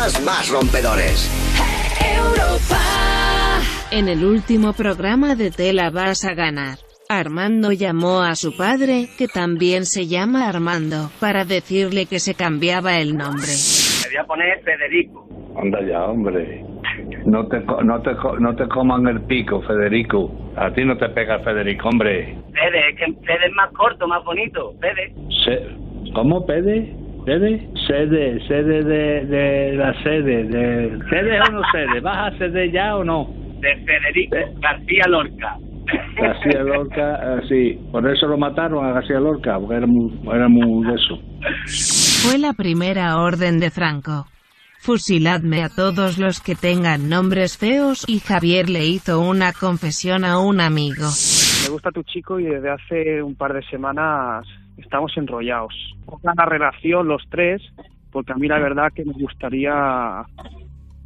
programas más rompedores. En el último programa de Tela vas a ganar. Armando llamó a su padre, que también se llama Armando, para decirle que se cambiaba el nombre. Me voy a poner Federico. Anda ya, hombre. No te, no, te, no te coman el pico, Federico. A ti no te pega Federico, hombre. Fede, es que Fede es más corto, más bonito. Fede. ¿Cómo, Pede? ¿Pede? Sede, sede de, de la sede. De, ¿Sede o no sede? ¿Vas a ceder ya o no? De Federico García Lorca. García Lorca, eh, sí. Por eso lo mataron a García Lorca, porque era muy, era muy de eso. Fue la primera orden de Franco. Fusiladme a todos los que tengan nombres feos y Javier le hizo una confesión a un amigo. Me gusta tu chico y desde hace un par de semanas estamos enrollados. Cojan la relación los tres, porque a mí la verdad que me gustaría...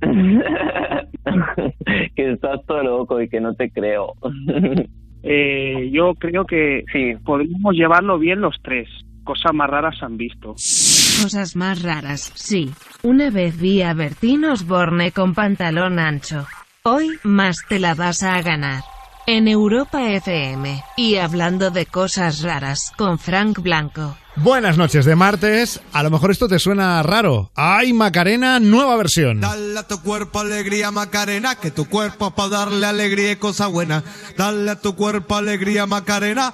que estás todo loco y que no te creo. Eh, yo creo que podríamos llevarlo bien los tres. Cosas más raras han visto. Cosas más raras, sí. Una vez vi a Bertín Osborne con pantalón ancho. Hoy, más te la vas a ganar. En Europa FM. Y hablando de cosas raras, con Frank Blanco. Buenas noches de martes. A lo mejor esto te suena raro. ¡Ay, Macarena, nueva versión! Dale a tu cuerpo alegría Macarena, que tu cuerpo para darle alegría y cosa buena. Dale a tu cuerpo alegría Macarena.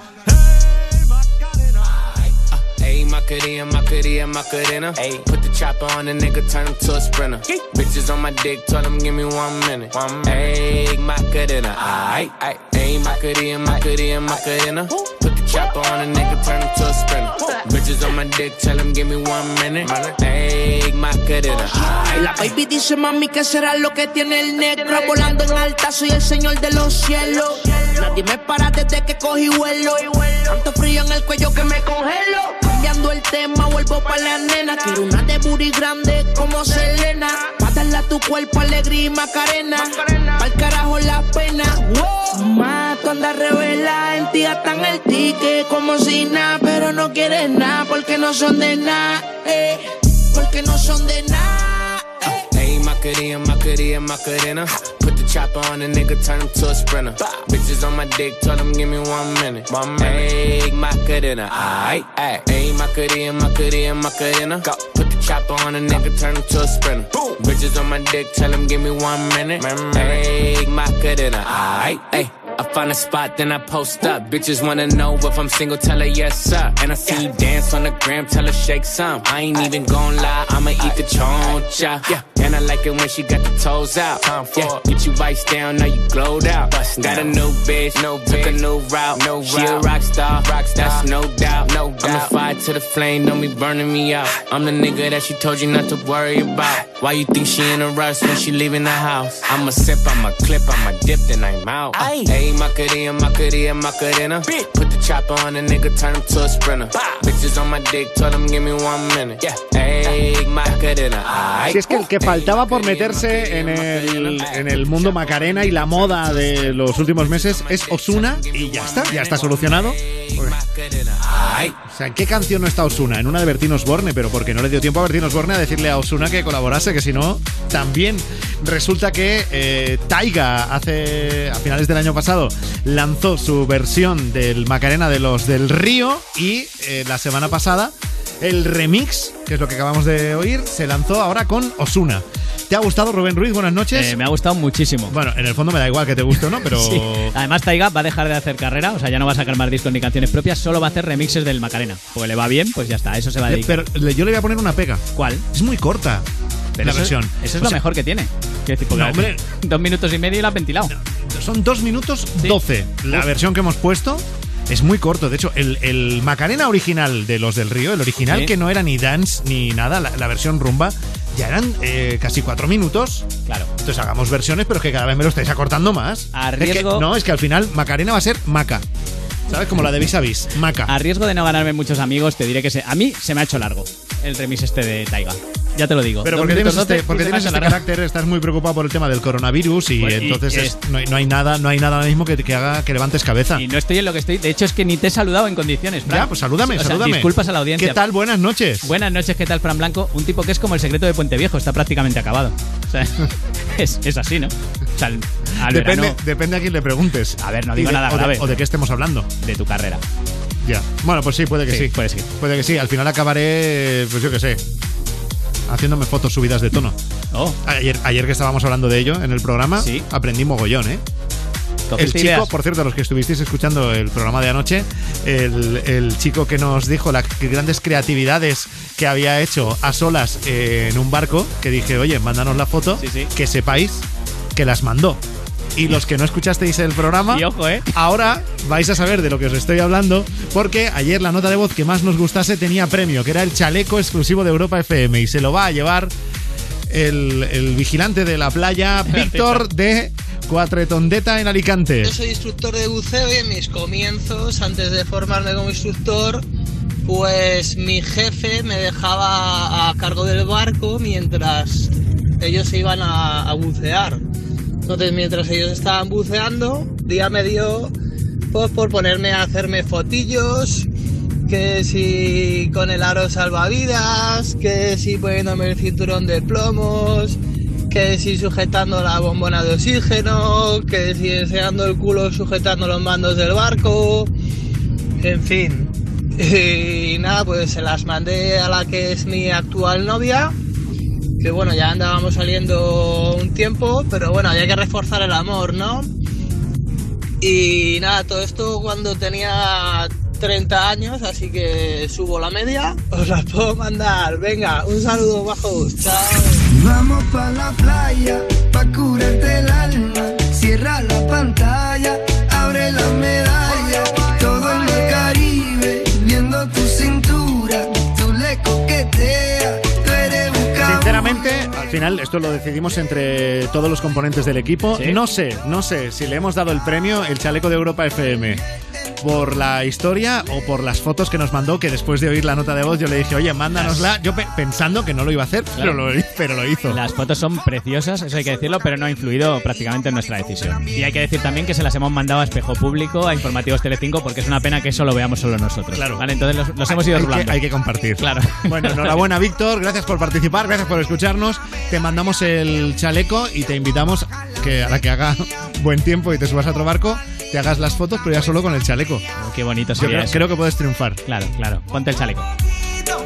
Ayy, Macarena, Macarena, Macarena. Ayy, put the chopper on the nigga, turn him to a sprinter. Bitches on my dick, tell him give me one minute. One minute. Ayy, Macarena, aight, aight. Ayy, Macarena, Macarena, Macarena. Put the chopper on the nigga, turn him to a sprinter. Bitches on my dick, tell him give me one minute. Ayy, Macarena, aight. La baby dice mami que será lo que tiene el negro Volando en alta soy el señor de los cielos Nadie me para desde que cogí vuelo Tanto frío en el cuello que me congelo Cambiando el tema vuelvo pa' la nena Quiero una de booty grande como Selena Pa' darle a tu cuerpo alegría y macarena Pa'l carajo la pena wow. Mato anda revela en ti gastan el ticket como si nada Pero no quieres nada porque no son de nada eh. Porque no son de nada Ayy, Macarena, Macarena, Macarena. Put the chopper on the nigga, turn him to a sprinter. Bitches on my dick, tell him give me one minute. One minute. Ayy, Macarena, aight, aight. Ayy, Macarena, Macarena, Macarena. Go. Put the chopper on the nigga, turn him to a sprinter. Bitches on my dick, tell him give me one minute. Ayy, Macarena, aight, ayy. I find a spot, then I post up. Bitches wanna know if I'm single, tell her yes, sir. And I see you dance on the gram, tell her shake some. I ain't even gon' lie, I'ma eat the choncha. Yeah, and I like it when she got the toes out. time Yeah, get you vice down, now you glowed out. Got a new bitch, no took a new route. No she a rock star, rock star, that's no doubt. No doubt. I'm the fire to the flame, don't be burning me out. I'm the nigga that she told you not to worry about. Why you think she in a rush when she leaving the house? I'ma sip, I'ma clip, I'ma dip, then I'm out. Ayy, Macarena, Macarena, Macarena. Put the chopper on the nigga, turn him to a sprinter. Bitches on my dick, tell him give me one minute. Yeah, ayy, Macarena, aight. Si es que el que faltaba por meterse en el, en el mundo Macarena y la moda de los últimos meses es Osuna y ya está, ya está solucionado. O sea, ¿en qué canción no está Osuna? En una de Bertín Osborne, pero porque no le dio tiempo a Bertín Osborne a decirle a Osuna que colaborase, que si no, también resulta que eh, Taiga hace a finales del año pasado lanzó su versión del Macarena de los del Río y eh, la semana pasada el remix, que es lo que acabamos de oír, se lanzó ahora con Osuna. ¿Te ha gustado Rubén Ruiz? Buenas noches. Eh, me ha gustado muchísimo. Bueno, en el fondo me da igual que te guste o no, pero Sí. Además, Taiga va a dejar de hacer carrera, o sea, ya no va a sacar más discos ni canciones propias, solo va a hacer remixes del Macarena. Porque le va bien, pues ya está, eso se va a dedicar. pero yo le voy a poner una pega. ¿Cuál? Es muy corta Pero la eso- versión. Eso es O lo sea, mejor que tiene. Quiero decir, porque No, hombre. Dos minutos y medio y la has ventilado. Son dos minutos 12. La Uf. versión que hemos puesto es muy corto. De hecho, el, el Macarena original de los del Río, el original Sí. que no era ni dance ni nada, la, la versión rumba, ya eran eh, casi cuatro minutos. Claro. Entonces hagamos versiones, pero que cada vez me lo estáis acortando más. A Es que- riesgo- no, es que al final Macarena va a ser Maca. ¿Sabes? Como la de Vis a Vis. Maca. A riesgo de no ganarme muchos amigos, te diré que se- a mí se me ha hecho largo el remix este de Taiga. Ya te lo digo. Pero porque tienes este, porque tienes este carácter, estás muy preocupado por el tema del coronavirus y Pues, entonces es- es- no, hay, no hay nada, no hay nada ahora mismo que, que haga que levantes cabeza. Y no estoy en lo que estoy. De hecho, es que ni te he saludado en condiciones. Fran. Ya, pues salúdame, O sea, salúdame. Disculpas a la audiencia. ¿Qué tal? Buenas noches. Buenas noches, ¿qué tal, Fran Blanco? Un tipo que es como el secreto de Puente Viejo, está prácticamente acabado. O sea, es, es así, ¿no? O sea, al- al Depende, verano depende a quién le preguntes. A ver, no digo de- nada o de- grave. o de qué estemos hablando. de tu carrera. Ya. Bueno, pues sí, puede que sí. Puede sí. Puede que sí. Al final acabaré, pues yo qué sé, haciéndome fotos subidas de tono. Oh, Ayer, ayer que estábamos hablando de ello en el programa, Sí. aprendí mogollón, ¿eh? El chico, ideas. por cierto, los que estuvisteis escuchando el programa de anoche, el, el chico que nos dijo las grandes creatividades que había hecho a solas eh, en un barco, que dije, oye, mándanos la foto, Sí, sí. que sepáis que las mandó. Y los que no escuchasteis el programa, Y ojo, ¿eh? ahora vais a saber de lo que os estoy hablando, porque ayer la nota de voz que más nos gustase tenía premio, que era el chaleco exclusivo de Europa FM, y se lo va a llevar el, el vigilante de la playa, Víctor de Cuatretondeta en Alicante. Yo soy instructor de buceo y en mis comienzos, antes de formarme como instructor, pues mi jefe me dejaba a cargo del barco mientras ellos se iban a, a bucear. Entonces, mientras ellos estaban buceando, día me dio pues, por ponerme a hacerme fotillos, que si con el aro salvavidas, que si poniéndome el cinturón de plomos, que si sujetando la bombona de oxígeno, que si enseñando el culo sujetando los mandos del barco, en fin. Y nada, pues se las mandé a la que es mi actual novia, que bueno, ya andábamos saliendo un tiempo, pero bueno, había que reforzar el amor, ¿no? Y nada, todo esto cuando tenía 30 años, así que subo la media, os las puedo mandar. Venga, un saludo bajos, chao. Vamos pa' la playa, pa' curarte el alma. Cierra la pantalla, al final esto lo decidimos entre todos los componentes del equipo. ¿Sí? No sé, no sé si le hemos dado el premio, el chaleco de Europa FM, por la historia o por las fotos que nos mandó, que después de oír la nota de voz yo le dije, oye, mándanosla. Yo pe- pensando que no lo iba a hacer, pero, lo, pero lo hizo. Las fotos son preciosas, eso hay que decirlo, pero no ha influido prácticamente en nuestra decisión. Y hay que decir también que se las hemos mandado a Espejo Público, a Informativos Telecinco, porque es una pena que eso lo veamos solo nosotros. Claro. Vale, entonces los, los hemos ido hay rulando. que, hay que compartir. Claro. Bueno, enhorabuena, Víctor. Gracias por participar, gracias por escucharnos. Te mandamos el chaleco y te invitamos que a la que haga buen tiempo y te subas a otro barco, te hagas las fotos, pero ya solo con el chaleco. Oh, Qué bonito Yo sería creo, eso. creo que puedes triunfar. Claro, claro. Ponte el chaleco.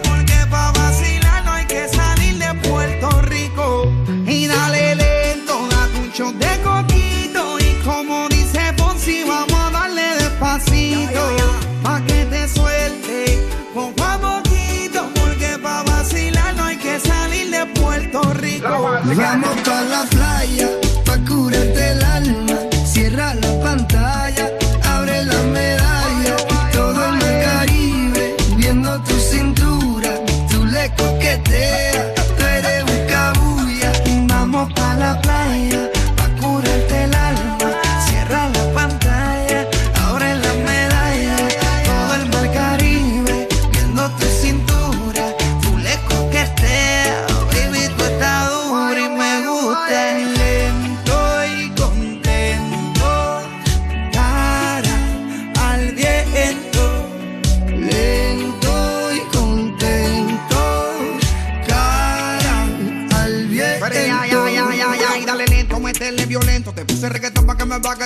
Porque pa' vacilar no hay que salir de Puerto Rico. Y dale lento, date un shot de coquito. Y como dice Fonsi, vamos a darle despacito. Pa' que te suelte poco a poquito. Porque pa' vacilar no hay que salir de Puerto Rico. Vamos pa' la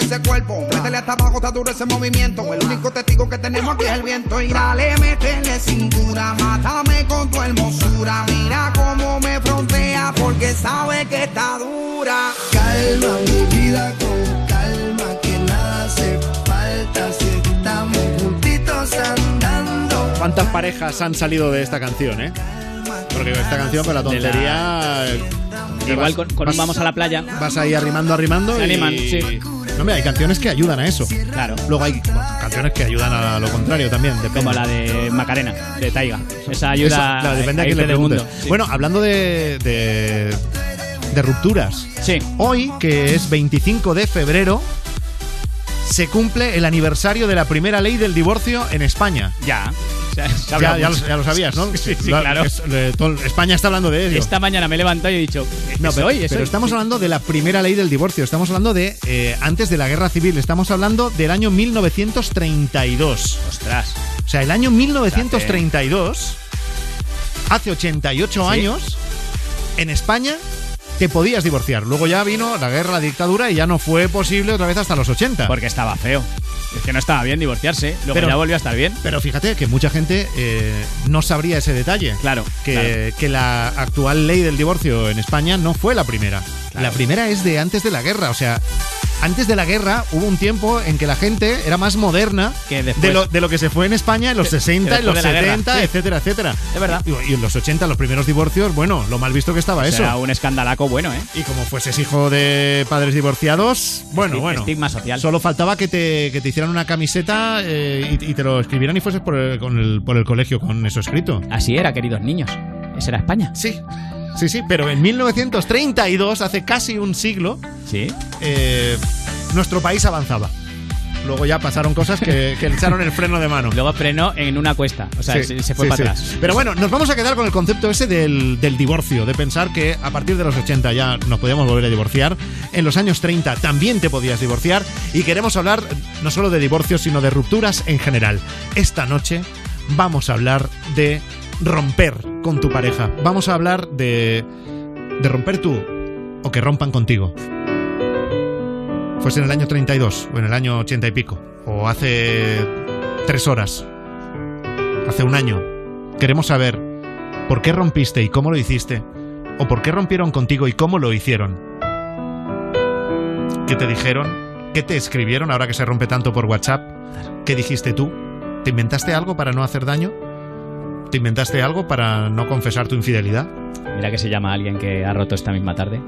ese cuerpo. Métele hasta abajo, está duro ese movimiento. El único testigo que tenemos aquí es el viento. Y dale, métele cintura, mátame con tu hermosura. Mira cómo me frontea porque sabe que está dura. Calma mi vida con calma, que nada hace falta si estamos juntitos andando. ¿Cuántas parejas han salido de esta canción, eh? Porque esta canción, con la tontería. te Igual vas- con, con un vas- vamos a la playa. Vas ahí arrimando, arrimando. Se y- animan, sí. No, mira, hay canciones que ayudan a eso. Claro. Luego hay canciones que ayudan a lo contrario también. Depende. Como la de Macarena, de Taiga. Esa ayuda Eso, claro, depende a a quién le preguntes. mundo. Sí. Bueno, hablando de, de, de rupturas. Sí. Hoy, que es 25 de febrero, se cumple el aniversario de la primera ley del divorcio en España. Ya. Ya, ya lo, mucho. ya lo sabías, ¿no? Sí, sí, Lo- claro. es- eh, todo- España está hablando de ello. Esta mañana me he levantado y he dicho, No, "Es pero, hoy, pero hoy". estamos hablando de la primera ley del divorcio. Estamos hablando de eh, antes de la guerra civil. Estamos hablando del año 1932. Ostras. O sea, el año 1932, hace 88 Sí. años, en España te podías divorciar. Luego ya vino la guerra, la dictadura y ya no fue posible otra vez hasta los 80. Porque estaba feo. Es que no estaba bien divorciarse. Luego Pero- ya volvió a estar bien. Pero fíjate que mucha gente eh, no sabría ese detalle. Claro. Que, claro. que la actual ley del divorcio en España no fue la primera. La primera es de antes de la guerra. O sea, antes de la guerra hubo un tiempo en que la gente era más moderna Que de, lo, de lo que se fue en España en los Que- 60, que en los después de la guerra, 70, sí. etcétera, etcétera. Es verdad. Y, y en los 80, los primeros divorcios, bueno, lo mal visto que estaba eso. Era un escandalaco bueno, ¿eh? Y como fueses hijo de padres divorciados, bueno, Esti- bueno. estigma social. Solo faltaba que te, que te hicieran una camiseta eh, y, y te lo escribieran y fueses por el, con el- por el colegio con eso escrito. Así era, queridos niños. Esa era España. Sí, sí, sí, pero en 1932, hace casi un siglo, Sí. eh, nuestro país avanzaba. Luego ya pasaron cosas que, que echaron el freno de mano. Luego frenó en una cuesta. O sea, Sí, se, se fue sí, para atrás. Pero bueno, nos vamos a quedar con el concepto ese del, del divorcio, de pensar que a partir de los 80 ya nos podíamos volver a divorciar. En los años 30 también te podías divorciar. Y queremos hablar no solo de divorcios, sino de rupturas en general. Esta noche vamos a hablar de romper con tu pareja. Vamos a hablar de, de romper tú o que rompan contigo. Fuese en el año 32 o en el año 80 y pico. O hace tres horas hace un año. Queremos saber por qué rompiste y cómo lo hiciste, o por qué rompieron contigo y cómo lo hicieron. ¿Qué te dijeron? ¿Qué te escribieron ahora que se rompe tanto por WhatsApp? ¿Qué dijiste tú? ¿Te inventaste algo para no hacer daño? ¿Te inventaste algo para no confesar tu infidelidad? Mira que se llama alguien que ha roto esta misma tarde.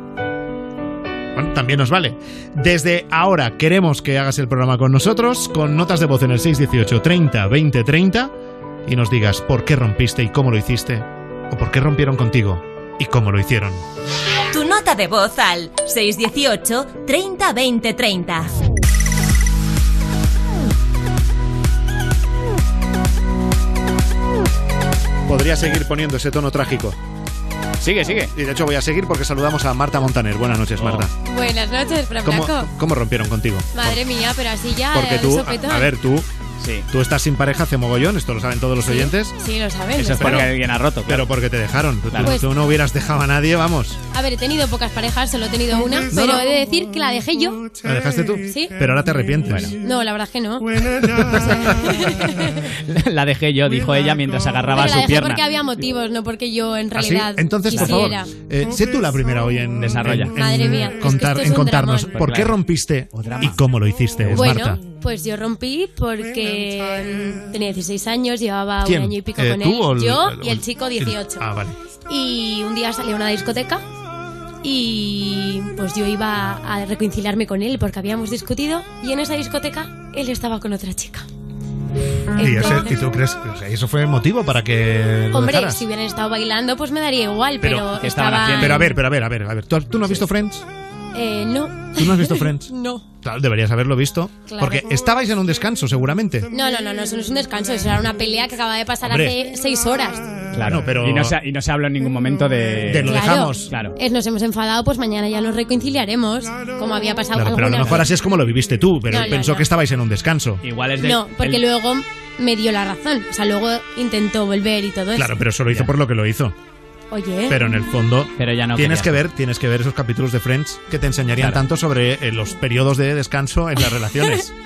Bueno, también nos vale. Desde ahora queremos que hagas el programa con nosotros, con notas de voz en el 618 30 20 30 y nos digas por qué rompiste y cómo lo hiciste, o por qué rompieron contigo y cómo lo hicieron. Tu nota de voz al 618 30 20 30. Podría seguir poniendo ese tono trágico. Sigue, sigue. Y de hecho voy a seguir porque saludamos a Marta Montaner. Buenas noches, Marta. Buenas noches, Fran ¿Cómo, Blanco. cómo rompieron contigo? Madre mía, pero así ya. Porque tú, a ver, tú, Sí. tú estás sin pareja hace mogollón, esto lo saben todos los Sí, oyentes. Sí, lo saben. Eso es porque alguien ha roto, claro. Pero porque te dejaron. Tú, Claro. tú- Pues- tú no hubieras dejado a nadie, vamos. A ver, he tenido pocas parejas, solo he tenido una, pero he de decir que la dejé yo. ¿La dejaste tú? Sí. Pero ahora te arrepientes. No, la verdad es que no. La dejé yo, dijo ella mientras agarraba Pero la su dejé pierna. porque había motivos, no porque yo en ¿Ah, sí? realidad Entonces, por favor, eh, sé tú la primera hoy en, en Madre mía, es que contar- es en contarnos dramón. por qué rompiste y cómo lo hiciste, Bueno, Marta. Pues yo rompí porque tenía 16 años, llevaba ¿Quién? un año y pico Eh, con ¿tú él. el- yo el- y el chico 18. Ah, vale. Y un día salí a una discoteca y pues yo iba a reconciliarme con él porque habíamos discutido y en esa discoteca él estaba con otra chica. ¿Y, ese- Entonces- y tú crees o sea, eso fue motivo para que lo Hombre, dejaras? si hubieran estado bailando pues me daría igual, pero, ¿qué estaban... Pero a ver, pero a ver, a ver, a ver. ¿Tú, tú no has visto Friends? Eh, no. ¿Tú no has visto Friends? no. Claro, deberías haberlo visto. Claro. Porque estabais en un descanso, seguramente. No, no, no, no, eso no es un descanso, eso era una pelea que acaba de pasar Hombre. hace seis horas. Claro, pero- Y no, se, y no se habló en ningún momento de. De lo Claro. dejamos. Claro. Es, nos hemos enfadado, pues mañana ya nos reconciliaremos, como había pasado Claro, pero a lo mejor vez. así es como lo viviste tú, pero No, pensó no. que estabais en un descanso. Igual es No, porque luego me dio la razón. O sea, luego intentó volver y todo Claro, eso. pero eso lo hizo por lo que lo hizo. Oye. Pero en el fondo Pero ya no tienes que ver, tienes que ver esos capítulos de Friends que te enseñarían Claro. tanto sobre eh, los periodos de descanso en las relaciones.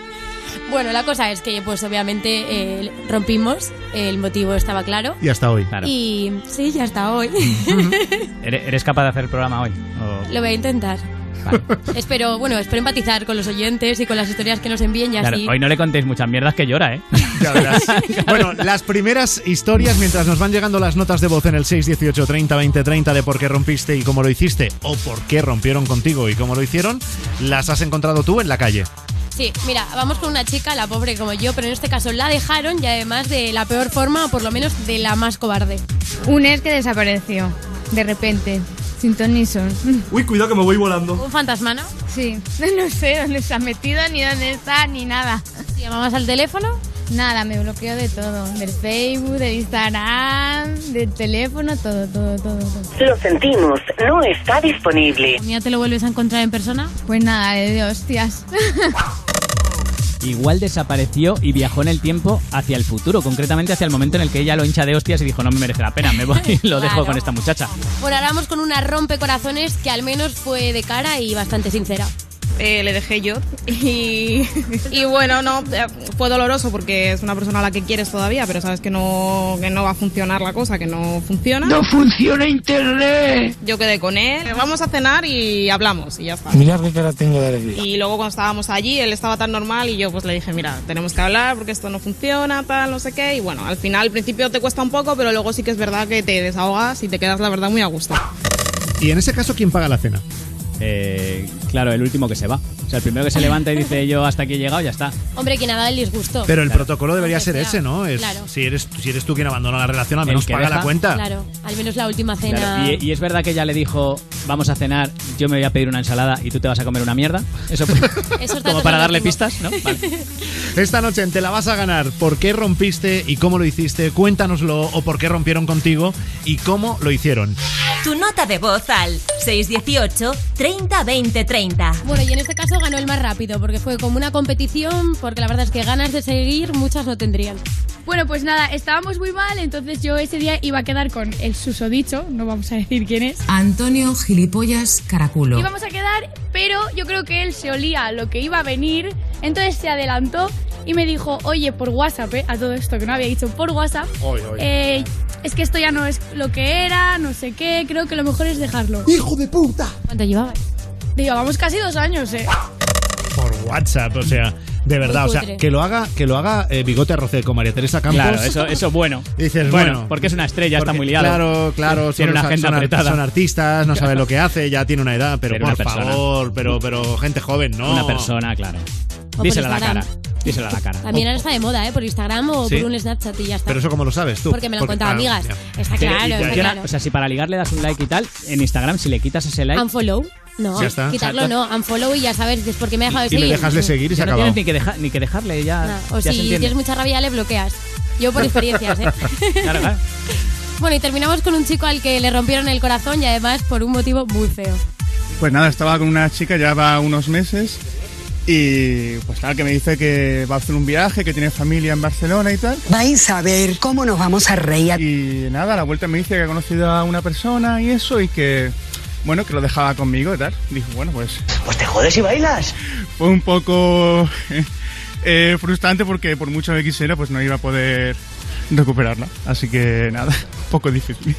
Bueno, la cosa es que, pues obviamente eh, rompimos, el motivo estaba claro. y hasta hoy. Claro. Y sí, ya hasta hoy. ¿Eres eres capaz de hacer el programa hoy? O- Lo voy a intentar. Vale. Espero, bueno, espero empatizar con los oyentes y con las historias que nos envíen y Claro, así. hoy no le contéis muchas mierdas que llora, ¿eh? Ya verás. Bueno, las primeras historias, mientras nos van llegando las notas de voz en el 618 30 20 30 de por qué rompiste y cómo lo hiciste, o por qué rompieron contigo y cómo lo hicieron, las has encontrado tú en la calle. Sí, mira, vamos con una chica, la pobre como yo, pero en este caso la dejaron y además de la peor forma, o por lo menos de la más cobarde. Un ex que desapareció, de repente, sin ton ni son. Uy, cuidado que me voy volando. Un fantasma, ¿no? Sí, no sé dónde se ha metido, ni dónde está, ni nada. Llamamos al teléfono Nada, me bloqueo de todo. Del Facebook, del Instagram, del teléfono, todo, todo, todo. todo. Lo sentimos, no está disponible. ¿Ya te lo vuelves a encontrar en persona? Pues nada, de hostias. Igual desapareció y viajó en el tiempo hacia el futuro, concretamente hacia el momento en el que ella lo hincha de hostias y dijo, no me merece la pena, me voy y lo dejo Claro. con esta muchacha. Bueno, ahora vamos con una rompecorazones que al menos fue de cara y bastante sincera. Eh, le dejé yo y, y bueno, no, eh, fue doloroso porque es una persona a la que quieres todavía, pero sabes que no, que no va a funcionar la cosa, que no funciona. ¡No funciona internet! Yo quedé con él, vamos a cenar y hablamos y ya está. Mirad qué cara tengo de alegría. Y luego cuando estábamos allí, él estaba tan normal y yo pues le dije, mira, tenemos que hablar porque esto no funciona, tal, no sé qué. Y bueno, al final, al principio te cuesta un poco, pero luego sí que es verdad que te desahogas y te quedas, la verdad, muy a gusto. Y en ese caso, ¿quién paga la cena? Eh, claro, el último que se va. Sea, el primero que se levanta y dice yo hasta aquí he llegado, ya está. Hombre, quien haga el disgusto. Pero el protocolo debería ser ese, ¿no? Es, Claro. si, eres, si eres tú quien abandona la relación, al menos paga deja, la cuenta. Claro, al menos la última cena. Claro, Y, y es verdad que ella le dijo, vamos a cenar, yo me voy a pedir una ensalada y tú te vas a comer una mierda. Eso, Esos como para darle pistas, ¿no? Vale. Esta noche en Te la vas a ganar. ¿Por qué rompiste y cómo lo hiciste? Cuéntanoslo o por qué rompieron contigo y cómo lo hicieron. Tu nota de voz al 618 30 20 30. Bueno, y en este caso ganó el más rápido, porque fue como una competición, porque la verdad es que ganas de seguir muchas no tendrían. Bueno, pues nada, estábamos muy mal, entonces yo ese día iba a quedar con el susodicho, no vamos a decir quién es. Antonio Gilipollas Caraculo. Íbamos a quedar, pero yo creo que él se olía lo que iba a venir, entonces se adelantó y me dijo, oye, por WhatsApp, ¿eh? a todo esto que no había dicho por WhatsApp, eh, es que esto ya no es lo que era, no sé qué, creo que lo mejor es dejarlo. ¡Hijo de puta! ¿Cuánto llevabas? Llevamos casi dos años, ¿eh? Por WhatsApp, o sea, de verdad, o sea, que lo haga, que lo haga eh, Bigote Arrocé con María Teresa Campos. Claro, eso, eso bueno. Dices, bueno, bueno, porque es una estrella, está muy liado. Claro, claro, Tiene son- una agenda son, apretada. son artistas, no sabe lo que hace, ya tiene una edad, pero, Pero por una persona. favor, pero, pero gente joven, ¿no? Una persona, claro. Dísela a la cara. Dísela a la cara. También ahora está de moda, ¿eh? Por Instagram o ¿Sí? por un Snapchat y ya está. Pero eso cómo lo sabes tú. Porque me lo han contado ah, amigas. ya. Está claro, está claro. O sea, si para ligar le das un like y tal, en Instagram, si le quitas ese like. Unfollow. No, Ya está. quitarlo no, unfollow y ya sabes, es porque me ha dejado de Y seguir. le dejas de seguir y se Ya ha no tienes ni que, dejar, ni que dejarle, ya, Nada, O ya se si entiende. tienes mucha rabia, le bloqueas. Yo por experiencias, ¿eh? Claro, claro. Bueno, y terminamos con un chico al que le rompieron el corazón y además por un motivo muy feo. Pues nada, estaba con una chica ya va unos meses y pues nada, que me dice que va a hacer un viaje, que tiene familia en Barcelona y tal. Vais a ver cómo nos vamos a reír. Y nada, a la vuelta me dice que ha conocido a una persona y eso y que, bueno, que lo dejaba conmigo y tal. Dijo, bueno, pues... Pues te jodes y bailas. Fue un poco eh, frustrante porque por mucho que quisiera, pues no iba a poder recuperarla. Así que nada, un poco difícil.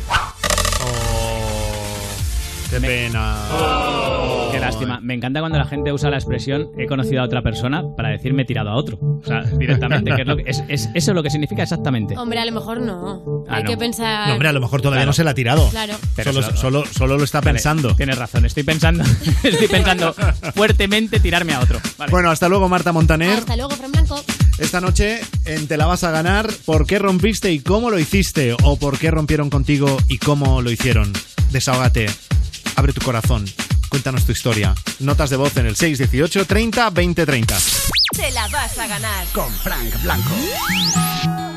Qué pena. Qué lástima. Me encanta cuando la gente usa la expresión he conocido a otra persona para decir me he tirado a otro. O sea, directamente. que es lo que- es, es- eso es lo que significa exactamente. Hombre, a lo mejor no. Ah, Hay no. que pensar. No, hombre, a lo mejor todavía Claro. no se la ha tirado. Claro. Pero Solo, solo- solo, solo lo está Vale, pensando. Tienes razón, estoy pensando, estoy pensando fuertemente tirarme a otro. Vale. Bueno, hasta luego, Marta Montaner. Hasta luego, Fran Blanco. Esta noche en Te la vas a ganar, ¿por qué rompiste y cómo lo hiciste? ¿O por qué rompieron contigo y cómo lo hicieron? Desahógate, abre tu corazón, cuéntanos tu historia. Notas de voz en el 618 30 20 30. Te la vas a ganar. Con Frank Blanco.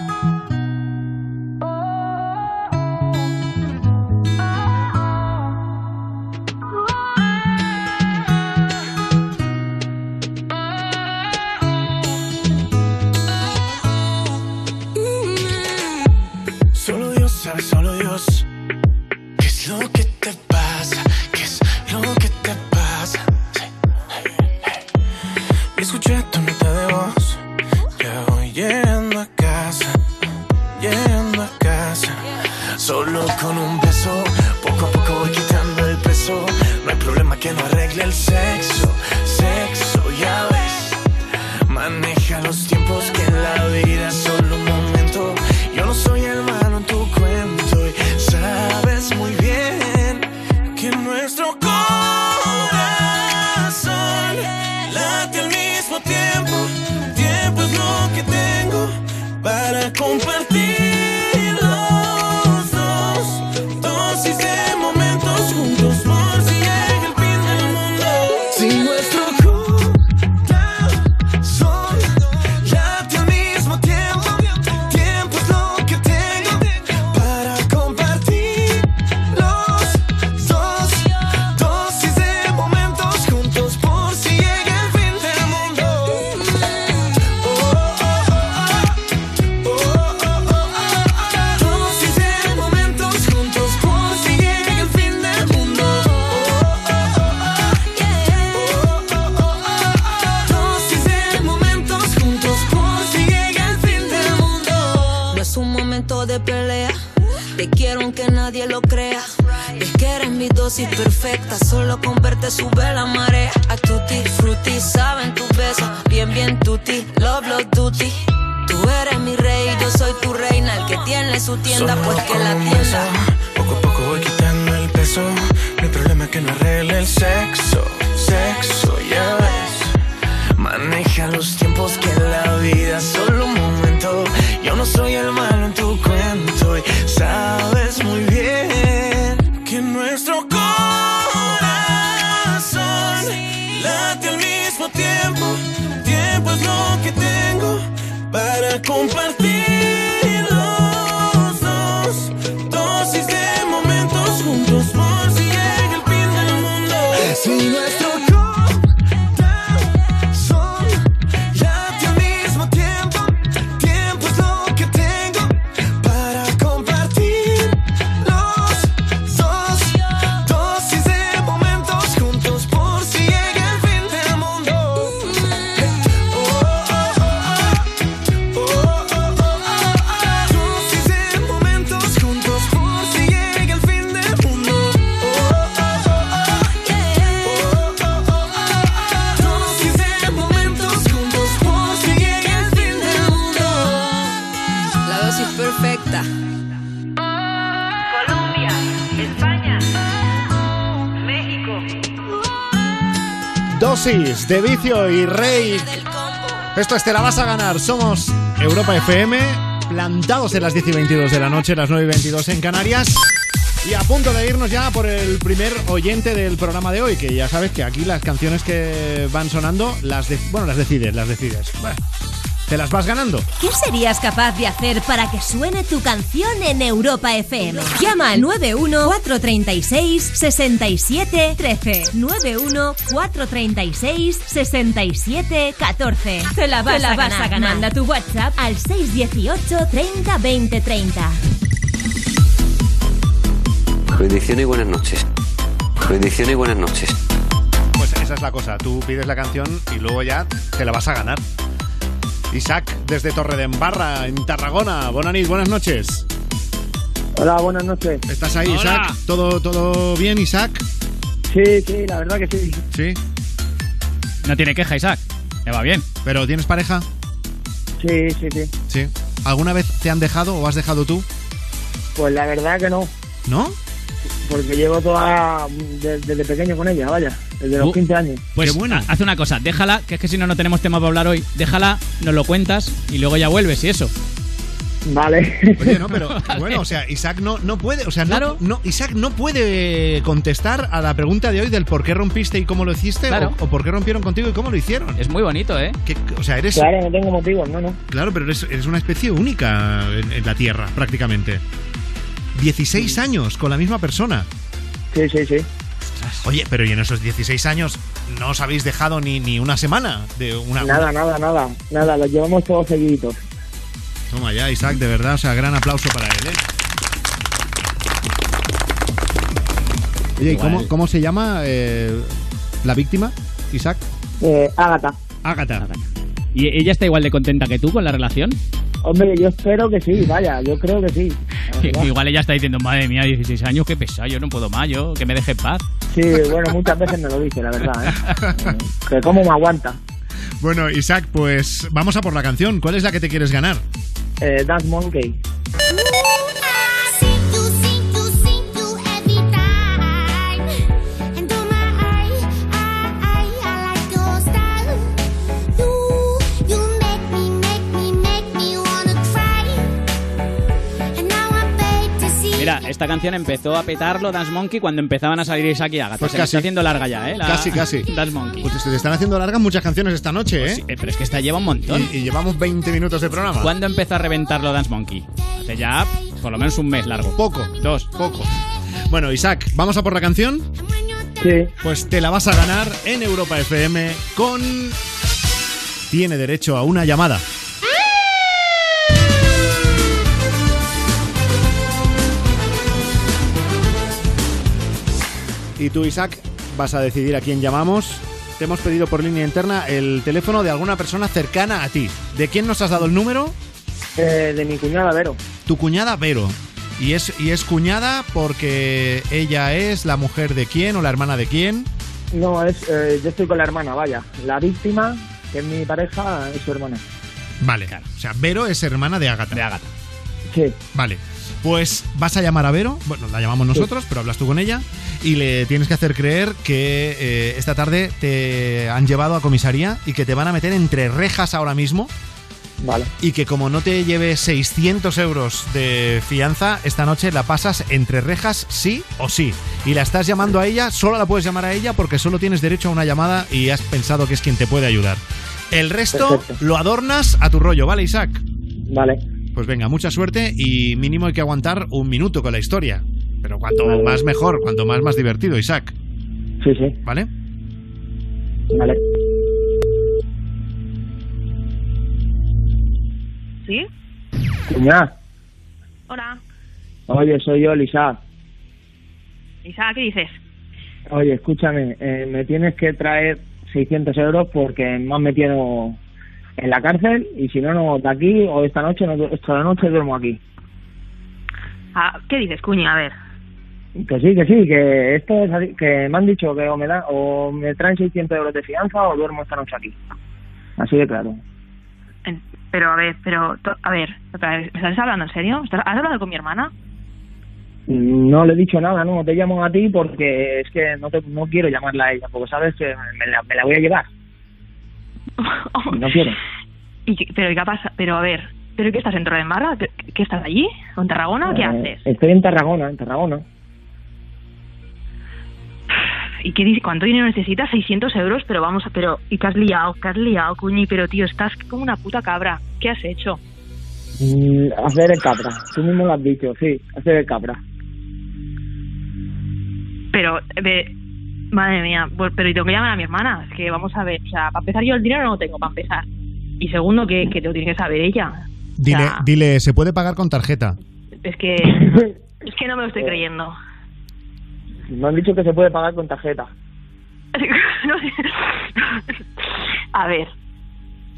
Esto es Te la vas a ganar. Somos Europa FM, plantados en las 10 y 22 de la noche, las 9 y 22 en Canarias. Y a punto de irnos ya por el primer oyente del programa de hoy, que ya sabes que aquí las canciones que van sonando, las de- bueno, las decides, las decides. Te las vas ganando. ¿Qué serías capaz de hacer para que suene tu canción en Europa FM? Llama al 91 436 67 13. 91 436 67 14. Te la vas, a, ganar. Manda tu WhatsApp al 618 30 20 30. Bendiciones y buenas noches. Bendiciones y buenas noches. Pues esa es la cosa, tú pides la canción y luego ya te la vas a ganar. Isaac, desde Torredembarra, en Tarragona. Bonanit, buenas noches. Hola, buenas noches. ¿Estás ahí, Hola. Isaac? ¿Todo, ¿Todo bien, Isaac? Sí, sí, la verdad que sí. Sí. No tiene queja, Isaac. Le va bien. ¿Pero tienes pareja? Sí, sí, sí. Sí. ¿Alguna vez te han dejado o has dejado tú? Pues la verdad que no, ¿No? Porque llevo toda de- desde pequeño con ella, vaya, desde los Uh, 15 años. Pues haz una cosa, déjala, que es que si no, no tenemos tema para hablar hoy. Déjala, nos lo cuentas y luego ya vuelves y eso. Vale. Oye, no, pero bueno, o sea, Isaac no, no puede, o sea, no, no, Isaac no puede contestar a la pregunta de hoy del por qué rompiste y cómo lo hiciste Claro. o, o por qué rompieron contigo y cómo lo hicieron. Es muy bonito, ¿eh? Que- o sea, eres Claro, no tengo motivos, no, no. Claro, pero eres, eres una especie única en, en la Tierra, prácticamente. 16 años con la misma persona. Sí, sí, sí. Oye, pero ¿y en esos 16 años no os habéis dejado ni, ni una semana? De una, Nada, nada, nada, nada, los llevamos todos seguiditos. Toma ya, Isaac, de verdad, o sea, gran aplauso para él, ¿eh? Oye, ¿y cómo, cómo se llama eh, la víctima, Isaac? Eh, Ágata. Ágata. ¿Y ella está igual de contenta que tú con la relación? Hombre, yo espero que sí, vaya, yo creo que sí. Igual ella está diciendo, madre mía, 16 años, qué pesado, yo no puedo más, yo que me deje en paz. Sí, bueno, muchas veces me lo dice, la verdad, ¿eh? Que cómo me aguanta. Bueno, Isaac, pues vamos a por la canción. ¿Cuál es la que te quieres ganar? Eh, Dance Monkey. Mira, esta canción empezó a petarlo Dance Monkey cuando empezaban a salir Isaac y Agatha. Pues Se me casi. está haciendo larga ya, ¿eh? La- Casi, casi. Dance Monkey. Pues se te están haciendo largas muchas canciones esta noche, ¿eh? Sí, pero es que esta lleva un montón. Y, y llevamos 20 minutos de programa. ¿Cuándo empezó a reventarlo Dance Monkey? Hace ya por lo menos un mes largo. Poco. Dos. Poco. Bueno, Isaac, ¿vamos a por la canción? Sí. Pues te la vas a ganar en Europa FM con... Tiene derecho a una llamada. Y tú, Isaac, vas a decidir a quién llamamos. Te hemos pedido por línea interna el teléfono de alguna persona cercana a ti. ¿De quién nos has dado el número? Eh, de mi cuñada Vero. Tu cuñada Vero. ¿Y es, ¿Y es cuñada porque ella es la mujer de quién o la hermana de quién? No, es, eh, yo estoy con la hermana, vaya. La víctima, que es mi pareja, es su hermana. Vale, o sea, Vero es hermana de Ágata. De Ágata. Sí. Vale. Pues vas a llamar a Vero, bueno, la llamamos nosotros, pero hablas tú con ella y le tienes que hacer creer que eh, esta tarde te han llevado a comisaría y que te van a meter entre rejas ahora mismo. Vale. Y que como no te lleves 600 euros de fianza, esta noche la pasas entre rejas sí o sí. Y la estás llamando a ella, solo la puedes llamar a ella porque solo tienes derecho a una llamada y has pensado que es quien te puede ayudar. El resto Perfecto. lo adornas a tu rollo, ¿vale, Isaac? Vale. Pues venga, mucha suerte y mínimo hay que aguantar un minuto con la historia. Pero cuanto más mejor, cuanto más más divertido, Isaac. Sí, sí. ¿Vale? Vale. ¿Sí? Cuñá, Hola. oye, soy yo, Lisa. Isa, ¿qué dices? Oye, escúchame, eh, me tienes que traer 600 euros porque me han metido en la cárcel y si no, no, de aquí o esta noche, no, esta noche duermo aquí. Ah, ¿Qué dices, Cuñi? A ver. Que sí, que sí, que esto es así, que me han dicho que o me, dan, o me traen 600 euros de fianza o duermo esta noche aquí. Así de claro. Pero, a ver, pero... A ver, otra vez, ¿me estás hablando en serio? ¿Estás- ¿Has hablado con mi hermana? No le he dicho nada, no, te llamo a ti porque es que no, te, no quiero llamarla a ella, porque sabes que me la, me la voy a llevar. No quiero. ¿Y qué- pero, ¿qué pasa? Pero, a ver, ¿pero qué estás en Torredembarra? ¿Qué, qué estás allí? ¿O en Tarragona? ¿Qué Eh, haces? Estoy en Tarragona, en Tarragona. ¿Y qué dices? ¿Cuánto dinero necesitas? 600 euros, pero vamos, a- pero... ¿Y qué has liado? ¿Qué has liado, Cuñi? Pero, tío, estás como una puta cabra. ¿Qué has hecho? Mm, hacer el cabra, tú mismo lo has dicho, sí, hacer el cabra. Pero, madre mía, pues, pero y tengo que llamar a mi hermana. Es que vamos a ver, o sea, para empezar yo el dinero no lo tengo, para empezar. Y segundo, que, que te lo tiene que saber ella. Dile, sea- dile, se puede pagar con tarjeta. Es que, es que no me lo estoy creyendo. Me han dicho que se puede pagar con tarjeta. No sé. a ver.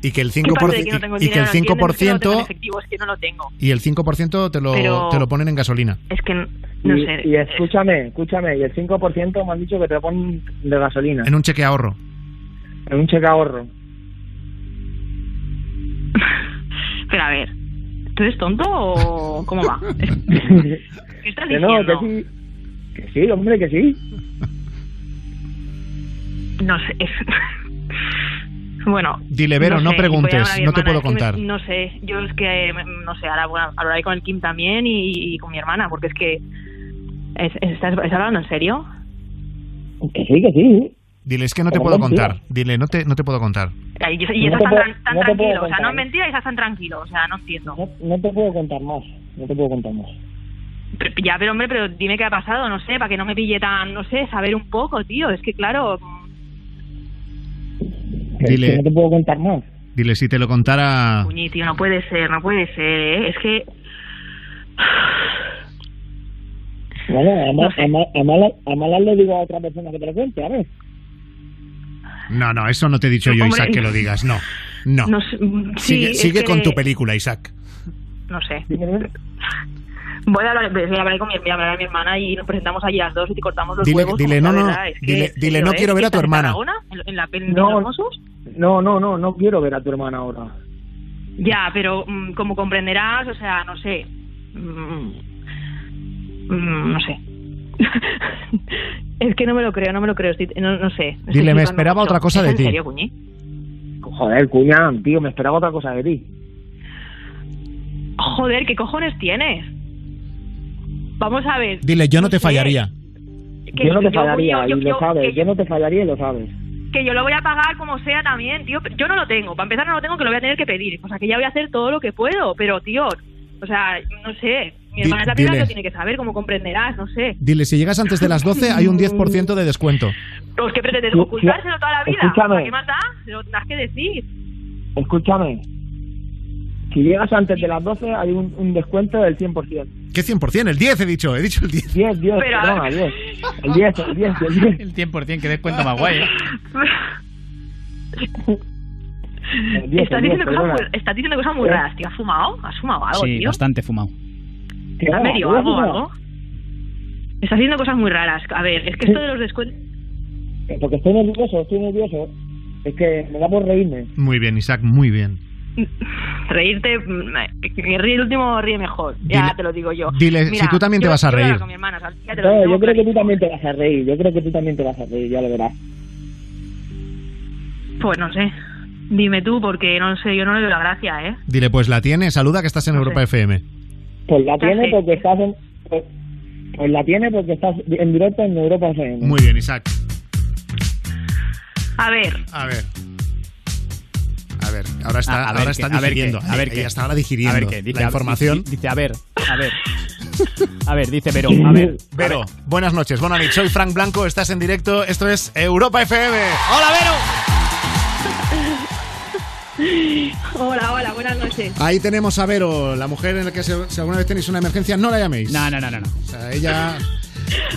Y que el ¿qué 5%, pasa de que no y que el dinero? No 5%, efectivo, es que no lo tengo. y el 5% te lo, Pero- te lo ponen en gasolina. Es que, no y, sé. y escúchame, escúchame, y el 5% me han dicho que te lo ponen de gasolina. En un cheque ahorro. En un cheque ahorro. Pero a ver, ¿tú eres tonto o cómo va? ¿Qué estás que no, que sí. Que sí, hombre, que sí. No sé. Bueno. Dile, Vero, no sé, preguntes, no te puedo me- contar. no sé, yo es que, mm, no sé, ahora bueno, hablaré con el Kim también y, y con mi hermana, porque es que. es- ¿Estás, ¿Estás hablando en serio? Que sí, que sí. Dile, es que no te puedo contar. Dile, no te, no te puedo contar. Y, y No estás tan, tan no tranquilo, o sea, no es mentira y estás tan tranquilo, o sea, no entiendo. No, no te puedo contar más. No te puedo contar más. Pero- ya, pero hombre, pero dime qué ha pasado, no sé, para que no me pille tan, no sé, saber un poco, tío, es que claro, Dile- que no te puedo contar más. Dile, si te lo contara... Tío, no puede ser, no puede ser, ¿eh? es que... Bueno, a, ma- a, ma- a malas, a malas le digo a otra persona que te lo cuente, a ver. No, no, eso no te he dicho yo, Hombre. Isaac, que lo digas. No, no. No sé, sí, sigue es sigue que- con tu película, Isaac. No sé. Voy a hablar, voy a hablar con mi, voy a hablar a mi hermana y nos presentamos allí las dos y te cortamos los Dile- huevos. dile, no, no, verdad, es que, dile- en no quiero ver a tu ¿Estás en hermana. ¿En, en la de No. No, no, no, no quiero ver a tu hermana ahora. Ya, pero mm, como comprenderás, o sea, no sé. Mm, mm, no sé. es que no me lo creo, no me lo creo. estoy- no, no sé. estoy Dile, me esperaba mucho. otra cosa ¿Es de en ti. serio, Cuñi? Joder, cuñán, tío, me esperaba otra cosa de ti. Joder, ¿qué cojones tienes? Vamos a ver. Dile, yo no te fallaría. Que yo no te yo fallaría, yo- y lo yo- sabes. que- Yo no te fallaría y lo sabes. que yo lo voy a pagar como sea también, tío. Yo no lo tengo. Para empezar, no lo tengo, que lo voy a tener que pedir. O sea, que ya voy a hacer todo lo que puedo. Pero, tío, o sea, no sé. Mi hermana es la primera que dile. lo tiene que saber, como comprenderás, no sé. Dile, si llegas antes de las 12 hay un 10% de descuento. Pues que pretendes ocultárselo toda la vida. escúchame. ¿Para qué más da? Se lo tendrás que decir. Escúchame. Si llegas antes de las 12 hay un, un descuento del 100%. ¿Qué 100%? El 10 he dicho, he dicho el 10. 10, 10, Pero, perdona, ver. 10. El 10, el 10, el 10. El 100%, que descuento más guay. ¿eh? El 10, estás, el 10, diciendo cosas muy, estás diciendo cosas muy ¿Eh? raras, tío. ¿Has fumado? ¿Has fumado algo, Sí, tío? bastante fumado. ¿Está va, medio ¿qué algo, va? algo? Está haciendo cosas muy raras. A ver, es que esto de los descuentos... Porque estoy nervioso, estoy nervioso. Es que me da por reírme. Muy bien, Isaac, muy bien. Reírte, mm, que, ríe el último ríe mejor. Ya Dile- te lo digo yo. dile, si tú también te vas a reír. con mi hermana, o sea, ya te lo No, yo creo que tú también te vas a reír. Yo creo que tú también te vas a reír, ya lo verás. Pues no sé. Dime tú, porque no sé, yo no le veo la gracia, ¿eh? Dile, pues la tiene, saluda que estás en Europa FM. Pues la tiene porque estás en. Pues, pues la tiene porque estás en directo en Europa FM. Muy bien, Isaac. A ver, A ver. A ver, ahora está, Ah, a ahora qué, está a ver digiriendo. qué, a ver Ella qué. está ahora digiriendo A ver qué, dice, la información. Dice, dice, a ver, a ver. A ver, dice Vero, a ver. Vero, buenas noches, buenas noches. Soy Frank Blanco, estás en directo. Esto es Europa FM. ¡Hola, Vero! Hola, hola, buenas noches. Ahí tenemos a Vero, la mujer en la que se- si alguna vez tenéis una emergencia, no la llaméis. No, no, no, no. no. O sea, ella...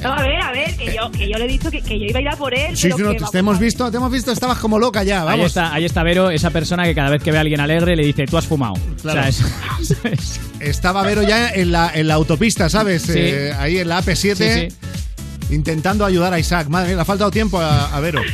No, a ver, a ver, que yo, que yo le he dicho que, que yo iba a ir a por él. Sí, pero sí, no, que te, hemos visto, te hemos visto, estabas como loca ya, Ahí vamos. está, ahí está Vero, esa persona que cada vez que ve a alguien alegre le dice, tú has fumado. Claro. O sea, es- es- Estaba Vero ya en la, en la autopista, ¿sabes? Sí. Eh, ahí en la AP7, Sí, intentando ayudar a Isaac. Madre mía, le ha faltado tiempo a, a Vero.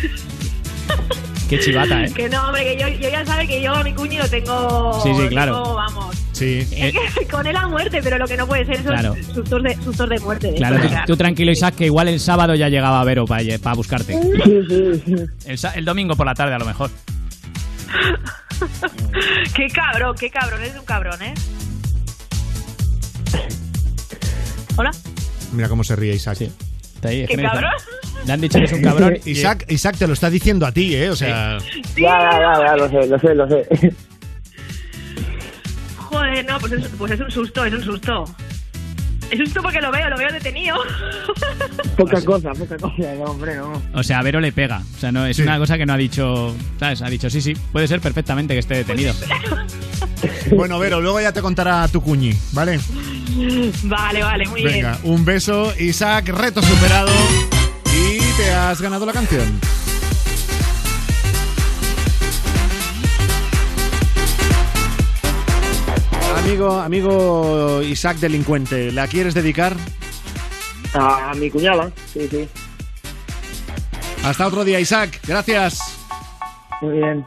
Qué chivata, ¿eh? Que no, hombre, que yo, yo ya sabe que yo a mi cuñi lo tengo. Sí, sí, claro. tengo, vamos. Sí. Eh, Es que con él a muerte, pero lo que no puede ser son Claro. sustos, de, sustos de muerte. de Claro, tú, tú tranquilo, Isaac, que igual el sábado ya llegaba Vero para buscarte. Sí, sí, sí. El, el domingo por la tarde, a lo mejor. Qué cabrón, qué cabrón, eres un cabrón, ¿eh? Hola. Mira cómo se ríe Isaac. Está ahí, es ¿Qué cabrón? Le han dicho que es un cabrón. Isaac, Isaac te lo está diciendo a ti, ¿eh? O sea... Ya, ya, ya, ya, lo sé, lo sé, lo sé. Joder, no, pues es, pues es un susto, es un susto. Es un susto porque lo veo, lo veo detenido. Poca cosa, poca cosa, no, hombre, no. O sea, a Vero le pega. O sea, no es Sí. una cosa que no ha dicho. ¿Sabes? Ha dicho, sí, sí, puede ser perfectamente que esté detenido. Bueno, Vero, luego ya te contará tu cuñi, ¿vale? Vale, vale, muy bien. Venga, un beso, Isaac, reto superado. Y te has ganado la canción. Amigo, amigo Isaac delincuente, ¿la quieres dedicar? A mi cuñada, sí, sí. Hasta otro día, Isaac. Gracias. Muy bien.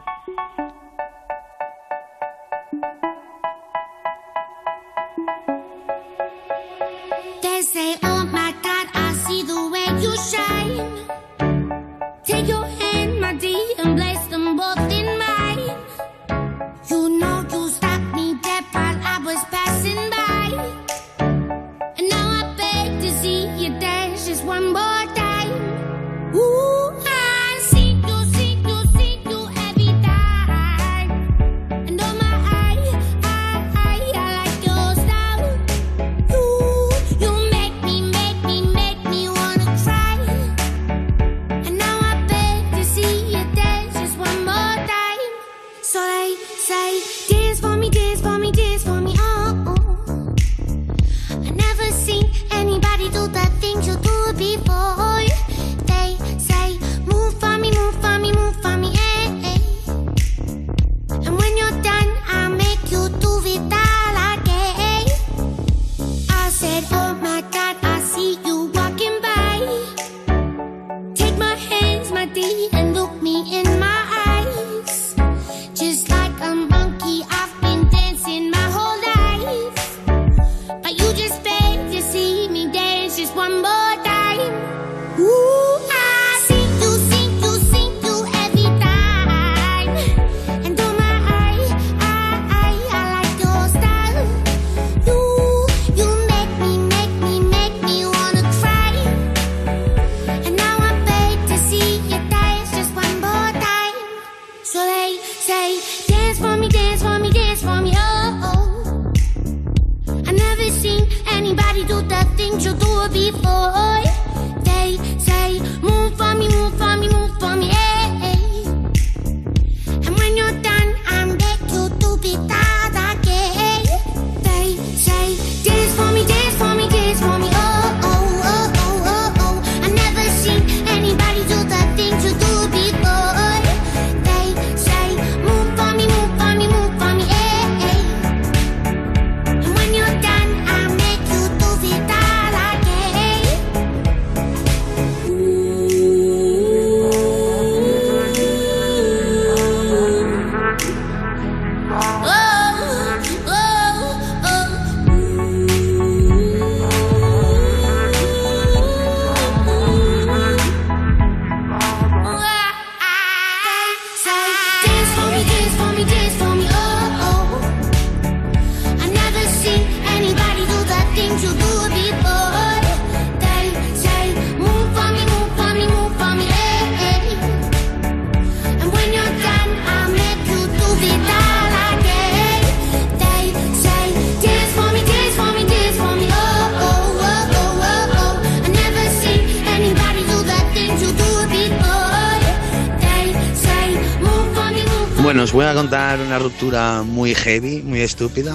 Muy heavy, muy estúpida.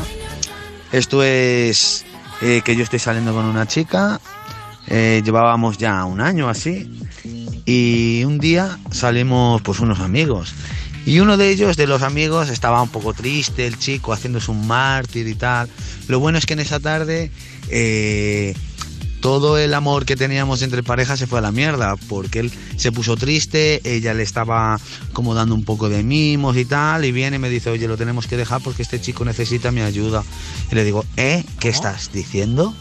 Esto es eh, que yo estoy saliendo con una chica, eh, llevábamos ya un año así, y un día salimos pues unos amigos. Y uno de ellos, de los amigos, estaba un poco triste, el chico haciéndose un mártir y tal. Lo bueno es que en esa tarde eh, todo el amor que teníamos entre parejas se fue a la mierda, porque él se puso triste, ella le estaba como dando un poco de mimos y tal, y viene y me dice, oye, lo tenemos que dejar porque este chico necesita mi ayuda. Y le digo, ¿eh? ¿Qué estás diciendo?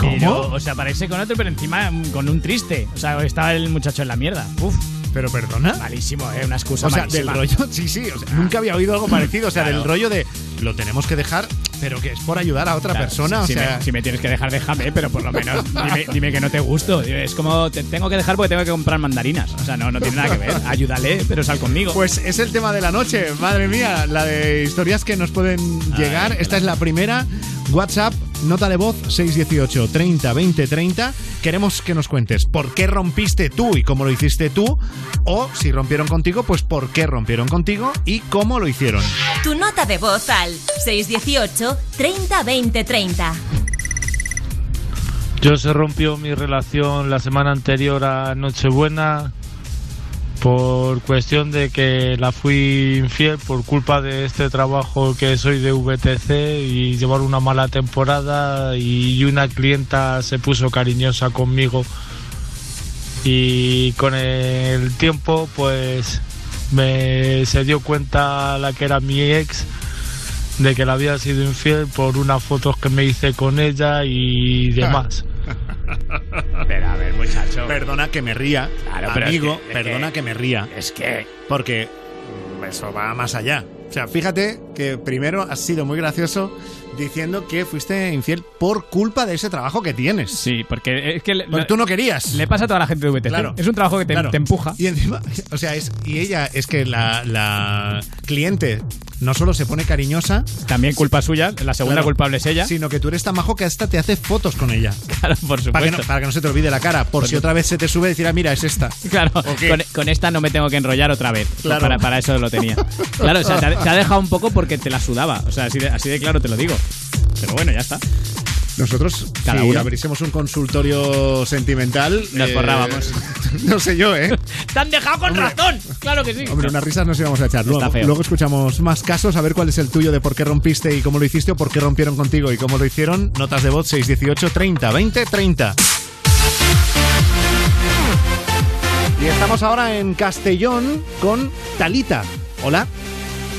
Pero, o sea, parece con otro, pero encima mm, con un triste. O sea, estaba el muchacho en la mierda. Uf. Pero perdona. Malísimo, ¿eh? Una excusa O sea, del rollo, sí, sí, o sea, nunca había oído algo parecido, o sea, Claro. del rollo de lo tenemos que dejar, pero que es por ayudar a otra Claro, persona, si, o sea, me, si me tienes que dejar, déjame, pero por lo menos dime, dime que no te gusto. Es como, te tengo que dejar porque tengo que comprar mandarinas. O sea, no, no tiene nada que ver. Ayúdale, pero sal conmigo. Pues es el tema de la noche, madre mía, la de historias que nos pueden llegar. Esta es la primera. WhatsApp, nota de voz 618 30 20 30. Queremos que nos cuentes por qué rompiste tú y cómo lo hiciste tú, o si rompieron contigo, pues por qué rompieron contigo y cómo lo hicieron. Tu nota de voz al 618 30 20 30. Yo se rompió mi relación la semana anterior a Nochebuena por cuestión de que la fui infiel por culpa de este trabajo que soy de VTC y llevar una mala temporada y una clienta se puso cariñosa conmigo y con el tiempo pues me se dio cuenta la que era mi ex de que la había sido infiel por unas fotos que me hice con ella y demás. Pero a ver, muchacho. Perdona que me ría, Claro, pero amigo, es que- es perdona que, que- me ría. Es que. Porque eso va más allá. O sea, fíjate que primero has sido muy gracioso diciendo que fuiste infiel por culpa de ese trabajo que tienes. Sí, porque es que. le- Porque tú no querías. Le pasa a toda la gente de VTC. Claro. Es un trabajo que te, Claro. te empuja. Y encima, o sea, es, y ella es que la, la cliente no solo se pone cariñosa, También culpa suya. La segunda Claro. culpable es ella. sino que tú eres tan majo que hasta te hace fotos con ella. Claro, por supuesto. Para que, no, para que no se te olvide la cara. Por si otra vez se te sube, decir, ah, mira, es esta. Claro, con, con esta no me tengo que enrollar otra vez. Claro. Para, para eso lo tenía. Claro, o sea, te ha, te ha dejado un poco porque te la sudaba. O sea, así de, así de claro te lo digo. Pero bueno, ya está. Nosotros, Cada si uno. abriésemos un consultorio sentimental... Nos forrábamos. no sé yo, ¿eh? ¡Te han dejado con razón! Claro que sí. Hombre, unas risas nos íbamos a echar. Está Luego, feo. luego escuchamos más casos, a ver cuál es el tuyo de por qué rompiste y cómo lo hiciste, o por qué rompieron contigo y cómo lo hicieron. Notas de voz 618 30 20 30. Y estamos ahora en Castellón con Talita. Hola.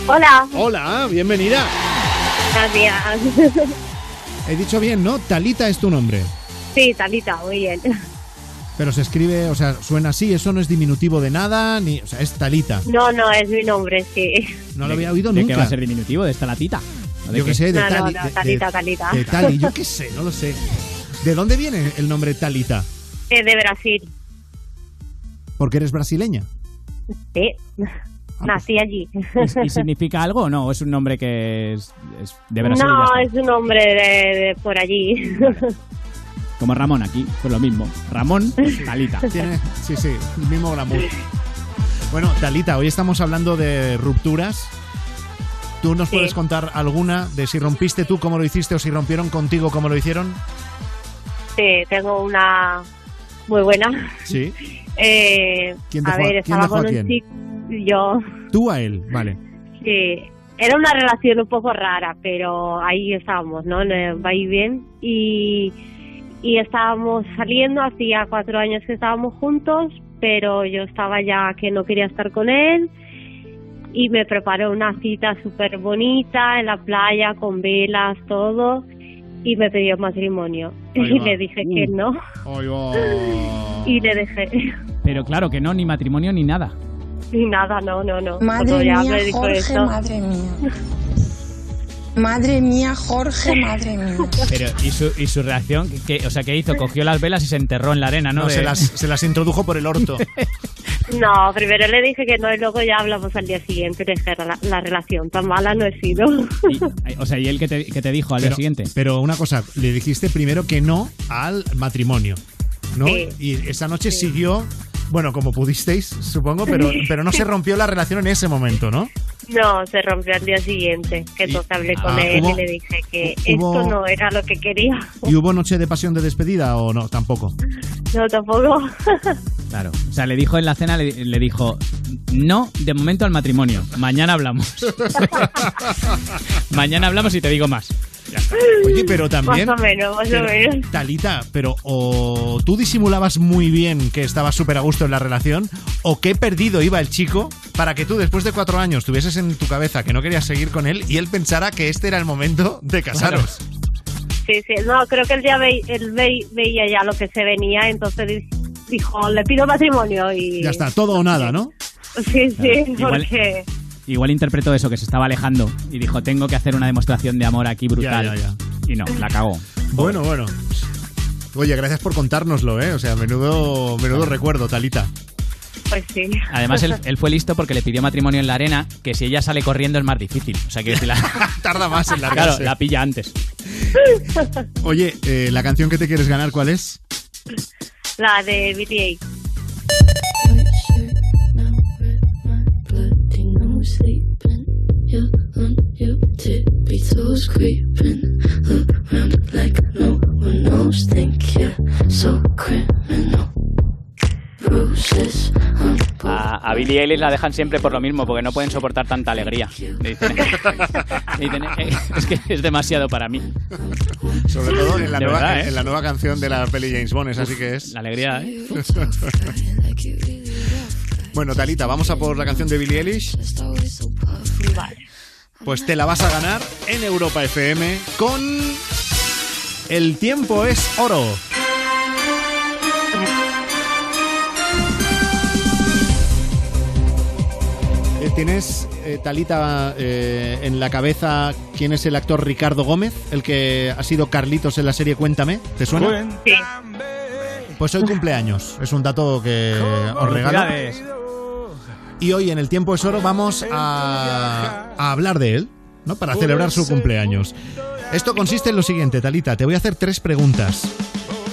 Hola. Hola, bienvenida. Gracias. He dicho bien, ¿no? Talita es tu nombre. Sí, Talita, muy bien. Pero se escribe, o sea, suena así, eso no es diminutivo de nada, ni, o sea, es Talita. No, no, es mi nombre, sí. No lo había oído ¿De nunca. qué va a ser diminutivo? ¿De esta latita? ¿O de Yo qué? sé, de No, Tali. no, de- Talita, de- Talita. De Tali, yo qué sé, no lo sé. ¿De dónde viene el nombre Talita? Es de Brasil. Porque eres brasileña. Sí. Nací allí. ¿Y, y significa algo o no? ¿O es un nombre que es, es de Brasil? no, es un nombre de, de por allí. Como Ramón aquí, pues lo mismo. Ramón, Talita. Tiene, sí, sí, el mismo glamour. Bueno, Talita, hoy estamos hablando de rupturas. ¿Tú nos Sí. puedes contar alguna de si rompiste tú, cómo lo hiciste, o si rompieron contigo, cómo lo hicieron? Sí, tengo una muy buena. Sí. Eh, ¿Quién a ver, estaba con un chico. Yo. Tú a él, vale. Sí, era una relación un poco rara, pero ahí estábamos, ¿no? Va y bien. Y, y estábamos saliendo, hacía cuatro años que estábamos juntos, pero yo estaba ya que no quería estar con él. Y me preparó una cita súper bonita en la playa, con velas, todo. Y me pidió matrimonio. Y le dije que no. Y le dejé. Pero claro que no, ni matrimonio ni nada. Y nada, no, no, no. Madre ya mía, me Jorge, madre mía. Madre mía, Jorge, madre mía. Pero, ¿y su, y su reacción? ¿Qué, o sea, ¿qué hizo? Cogió las velas y se enterró en la arena, ¿no? No, De- se, las, se las introdujo por el orto. No, primero le dije que no y luego ya hablamos al día siguiente. Le dije, la, la relación tan mala no he sido. O sea, ¿y él qué te, qué te dijo al día siguiente? pero una cosa, le dijiste primero que no al matrimonio, ¿no? Sí. Y esa noche siguió Bueno, como pudisteis, supongo, pero, pero no se rompió la relación en ese momento, ¿no? No, se rompió al día siguiente, que entonces hablé con Ah, él hubo- y le dije que hubo- esto no era lo que quería. ¿Y hubo noche de pasión de despedida o no? Tampoco. No, tampoco. Claro. O sea, le dijo en la cena, le, le dijo, no, de momento al matrimonio. Mañana hablamos. Mañana hablamos y te digo más. Oye, pero también. Más o menos, más pero, o menos. Talita, pero o tú disimulabas muy bien que estabas súper a gusto en la relación, o qué perdido iba el chico para que tú después de cuatro años tuvieses en tu cabeza que no querías seguir con él y él pensara que este era el momento de casaros. Sí, sí, no, creo que él ya ve- él ve- veía ya lo que se venía, entonces di- dijo, le pido matrimonio y... Ya está, todo o nada, ¿no? Sí, sí, Igual- porque... Igual interpretó eso, que se estaba alejando y dijo, tengo que hacer una demostración de amor aquí brutal. Ya, ya, ya. Y no, la cagó. Bueno, bueno. Oye, gracias por contárnoslo, ¿eh? O sea, menudo, menudo recuerdo, Talita. Pues sí. Además, él, él fue listo porque le pidió matrimonio en la arena, que si ella sale corriendo es más difícil. O sea, que si la... Tarda más en Claro, largarse. la pilla antes. Oye, eh, ¿la canción que te quieres ganar cuál es? La de BTA. Sleeping. You're on your tippy toes, creeping around like no one knows. Think you're so criminal. Bruises on A, a Billie Eilish la dejan siempre por lo mismo, porque no pueden soportar tanta alegría. Le dicen, le dicen, "Eh, es que es demasiado para mí. Sobre todo en la, De nueva, verdad, ¿eh? en la nueva canción de la peli James Bond, es así que es. La alegría, ¿eh? bueno, Talita, vamos a por la canción de Billie Eilish. Vale. Pues te la vas a ganar en Europa FM con El tiempo es oro. Eh, ¿Tienes, eh, Talita, eh, en la cabeza quién es el actor Ricardo Gómez, el que ha sido Carlitos en la serie Cuéntame? ¿Te suena? Sí. Pues hoy cumpleaños. Es un dato que os regalo. Y hoy en El Tiempo es Oro vamos a, a hablar de él, ¿no? Para celebrar su cumpleaños. Esto consiste en lo siguiente, Talita. Te voy a hacer tres preguntas.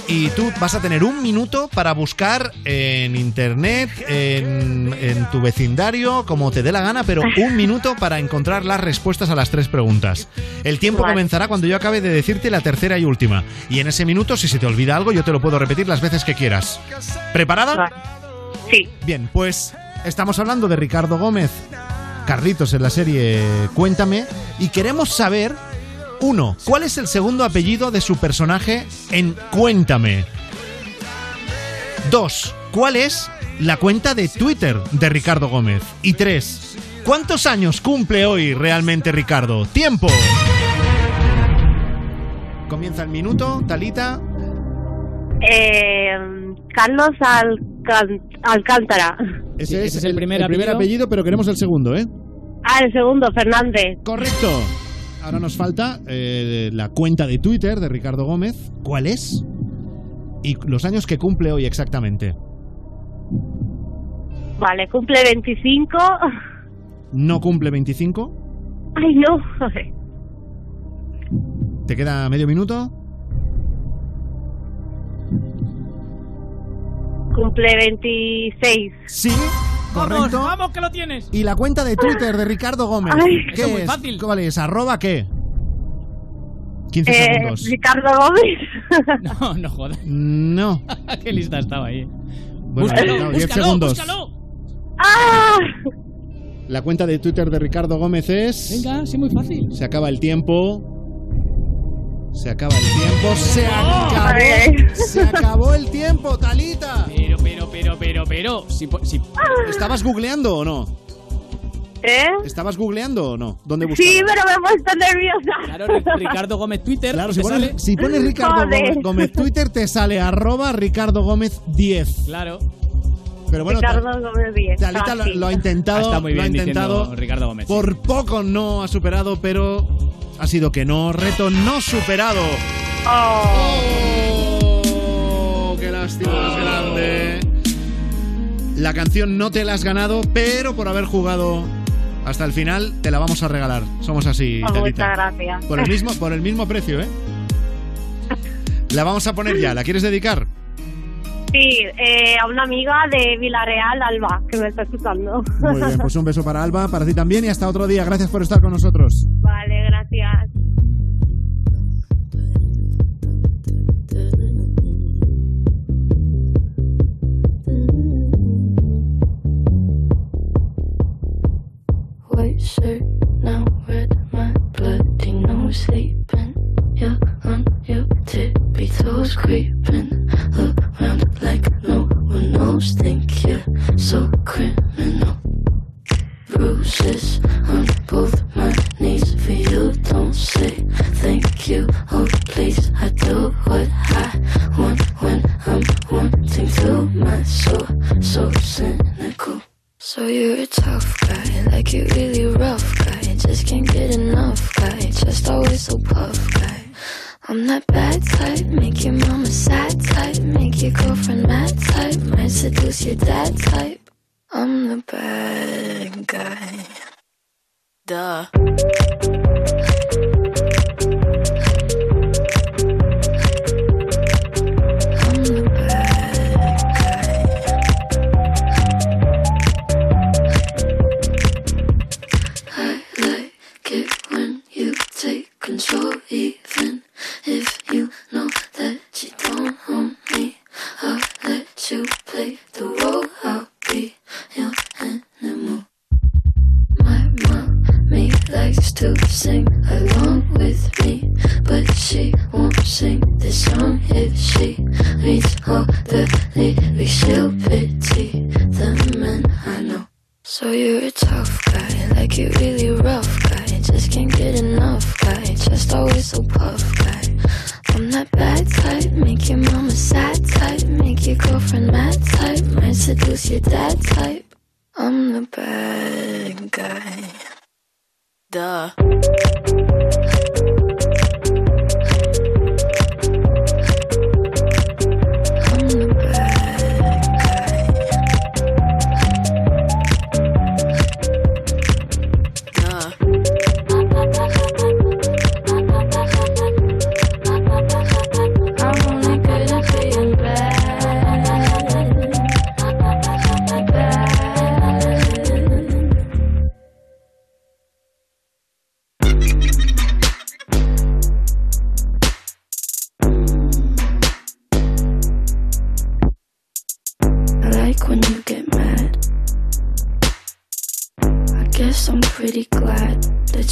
Y tú vas a tener un minuto para buscar en internet, en, en tu vecindario, como te dé la gana, pero un minuto para encontrar las respuestas a las tres preguntas. El tiempo Vale. comenzará cuando yo acabe de decirte la tercera y última. Y en ese minuto, si se te olvida algo, yo te lo puedo repetir las veces que quieras. ¿Preparada? Sí. Bien, pues estamos hablando de Ricardo Gómez, Carlitos en la serie Cuéntame, y queremos saber, uno, ¿cuál es el segundo apellido de su personaje en Cuéntame? Dos, ¿cuál es la cuenta de Twitter de Ricardo Gómez? Y tres, ¿cuántos años cumple hoy realmente Ricardo? ¡Tiempo! Comienza el minuto, Talita. Eh, Carlos Alcan- Alcántara. Ese, ese es el primer apellido, apellido. pero queremos el segundo, ¿eh? Ah, el segundo, Fernández. Correcto. Ahora nos falta eh, la cuenta de Twitter de Ricardo Gómez. ¿Cuál es? Y los años que cumple hoy exactamente. Vale, cumple 25. ¿No cumple 25? Ay, no. ¿Te queda medio minuto? Cumple 26. Sí, correcto. vamos, que lo tienes. ¿Y la cuenta de Twitter de Ricardo Gómez? Ay. ¿Qué Eso es muy fácil. ¿Cuál es? ¿Arroba qué? 15 Eh, segundos. Ricardo Gómez. No, no jodas. No. Qué lista estaba ahí. Bueno, búscalo, claro, 10 búscalo, segundos. búscalo. ¡Ah! La cuenta de Twitter de Ricardo Gómez es... Venga, sí, muy fácil. Se acaba el tiempo. Se acaba el tiempo. Se acabó. Ay. Se acabó el tiempo, Talita. Pero, pero, pero, pero, pero. Si, si- ¿Estabas googleando o no? ¿Eh? ¿Estabas googleando o no? ¿Dónde buscabas? Sí, pero me he puesto nerviosa. Claro, Ri- Ricardo Gómez Twitter. Claro, ¿te si pones, sale? si pones Ricardo. Gómez, Gómez Twitter te sale arroba Ricardo Gómez 10. Claro. Pero bueno, Ricardo Gómez 10. Talita lo, ha intentado, Está muy lo ha bien intentado. Ricardo Gómez. Por poco no ha superado, pero ha sido que no. Reto no superado. Oh. ¡Oh! ¡Qué lástima más grande! La canción no te la has ganado, pero por haber jugado hasta el final te la vamos a regalar. Somos así, Telita. muchas gracias. Por el mismo, por el mismo precio, ¿eh? La vamos a poner ya. ¿La quieres dedicar? Sí, eh, a una amiga de Villarreal, Alba, que me está escuchando. Muy bien, pues un beso para Alba, para ti también y hasta otro día. Gracias por estar con nosotros. Vale, gracias. White shirt, now red, my bloody nose sleeping. You're on your tippy toes, creeping Think you're so criminal. Bruises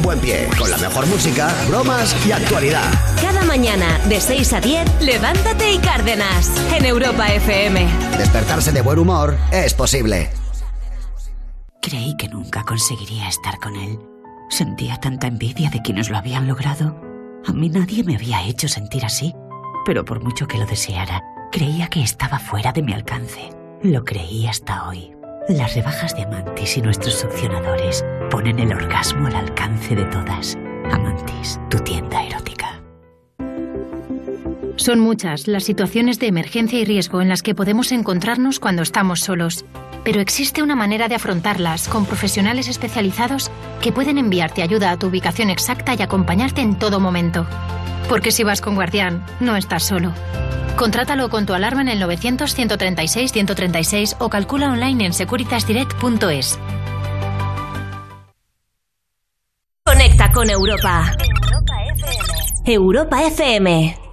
Con buen pie, con la mejor música, bromas y actualidad. Cada mañana de 6 a 10, levántate y cárdenas en Europa FM. Despertarse de buen humor es posible. Creí que nunca conseguiría estar con él. Sentía tanta envidia de quienes lo habían logrado. A mí nadie me había hecho sentir así, pero por mucho que lo deseara, creía que estaba fuera de mi alcance. Lo creí hasta hoy. Las rebajas de Amantis y nuestros succionadores ponen el orgasmo al alcance de todas. Amantis, tu tienda erótica. Son muchas las situaciones de emergencia y riesgo en las que podemos encontrarnos cuando estamos solos, pero existe una manera de afrontarlas con profesionales especializados que pueden enviarte ayuda a tu ubicación exacta y acompañarte en todo momento. Porque si vas con Guardián, no estás solo. Contrátalo con tu alarma en el 900-136-136 o calcula online en securitasdirect.es. Conecta con Europa. Europa FM. I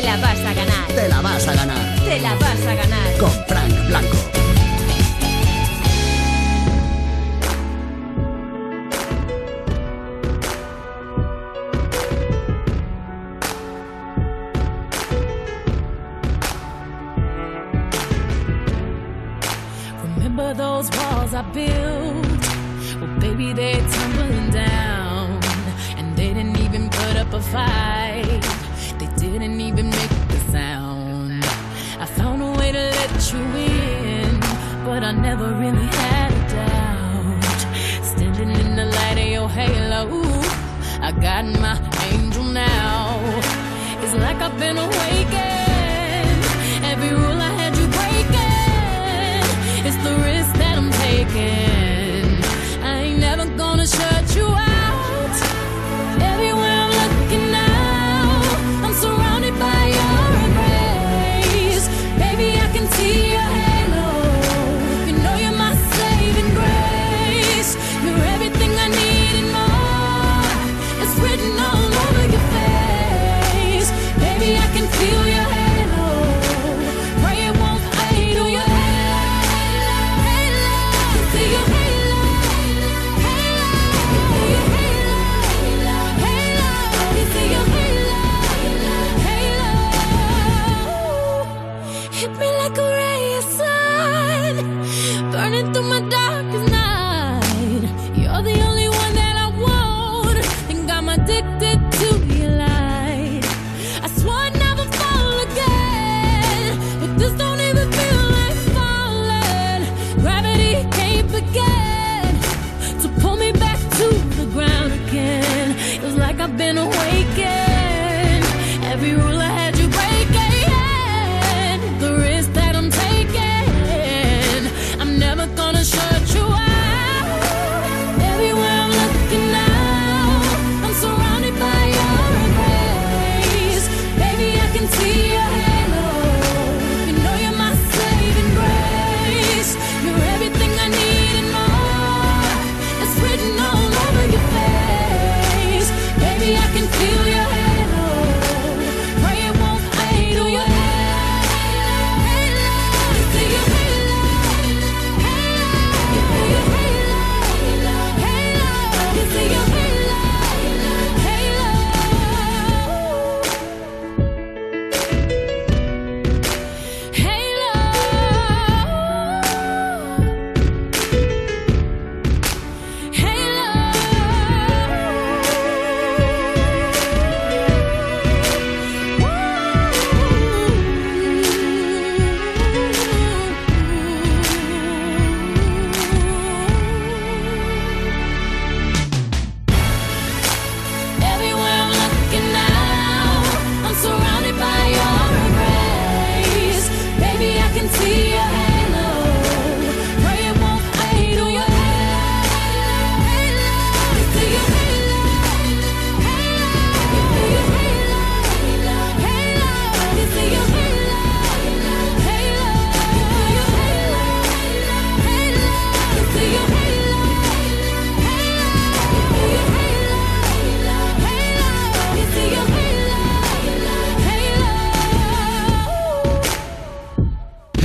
Te la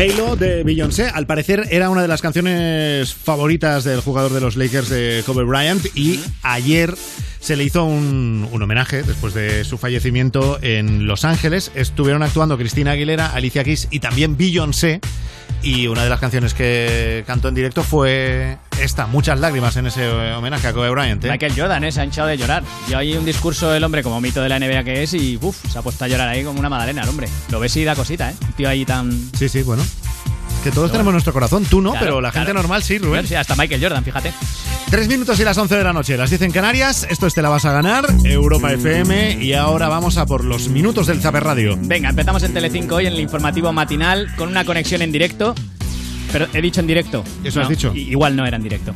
Halo de Beyoncé, al parecer era una de las canciones favoritas del jugador de los Lakers de Kobe Bryant y ayer se le hizo un, un homenaje después de su fallecimiento en Los Ángeles. Estuvieron actuando Cristina Aguilera, Alicia Keys y también Beyoncé. Y una de las canciones que cantó en directo fue esta, muchas lágrimas en ese homenaje a Kobe Bryant. ¿eh? Michael Jordan, ¿eh? se ha hinchado de llorar. Yo hay un discurso del hombre como mito de la NBA que es y uf, se ha puesto a llorar ahí como una madalena el hombre. Lo ves y da cosita, ¿eh? Un tío ahí tan... Sí, sí, bueno. Que todos tenemos nuestro corazón, tú no, Claro, pero la claro. gente normal sí, Rubén. Sí, hasta Michael Jordan, fíjate. Tres minutos y las 11 de la noche, las 10 en Canarias. Esto es Te la vas a ganar, Europa FM. Y ahora vamos a por los minutos del Zaper Radio. Venga, empezamos en Telecinco hoy en el informativo matinal con una conexión en directo. Pero he dicho en directo. Eso has No, dicho. i- Igual no era en directo.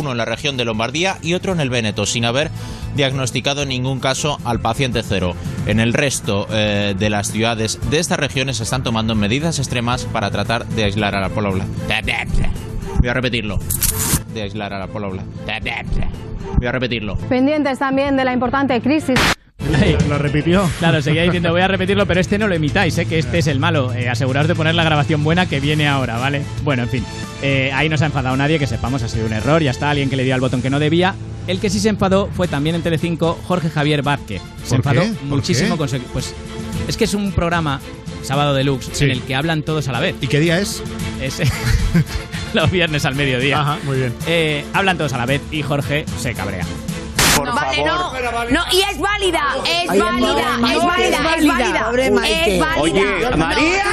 uno en la región de Lombardía y otro en el Véneto, sin haber diagnosticado en ningún caso al paciente cero. En el resto eh, de las ciudades de estas regiones se están tomando medidas extremas para tratar de aislar a la población. Voy a repetirlo. De aislar a la población. Voy a repetirlo. Pendientes también de la importante crisis. Lo repitió. Claro, seguía diciendo, voy a repetirlo, pero este no lo emitáis, ¿eh? que este es el malo. Eh, aseguraos de poner la grabación buena que viene ahora, ¿vale? Bueno, en fin. Eh, ahí no se ha enfadado nadie, que sepamos, ha sido un error, ya está, alguien que le dio al botón que no debía. El que sí se enfadó fue también en Telecinco Jorge Javier Vázquez. Se ¿Por enfadó qué? ¿Por muchísimo qué? con su... Pues es que es un programa, Sábado Deluxe, Sí. en el que hablan todos a la vez. ¿Y qué día es? Es los viernes al mediodía. Ajá, muy bien. Eh, hablan todos a la vez y Jorge se cabrea. vale, no, no, y es válida, es válida, no, es no, válida, es es válida. es válida. Oye, No, María.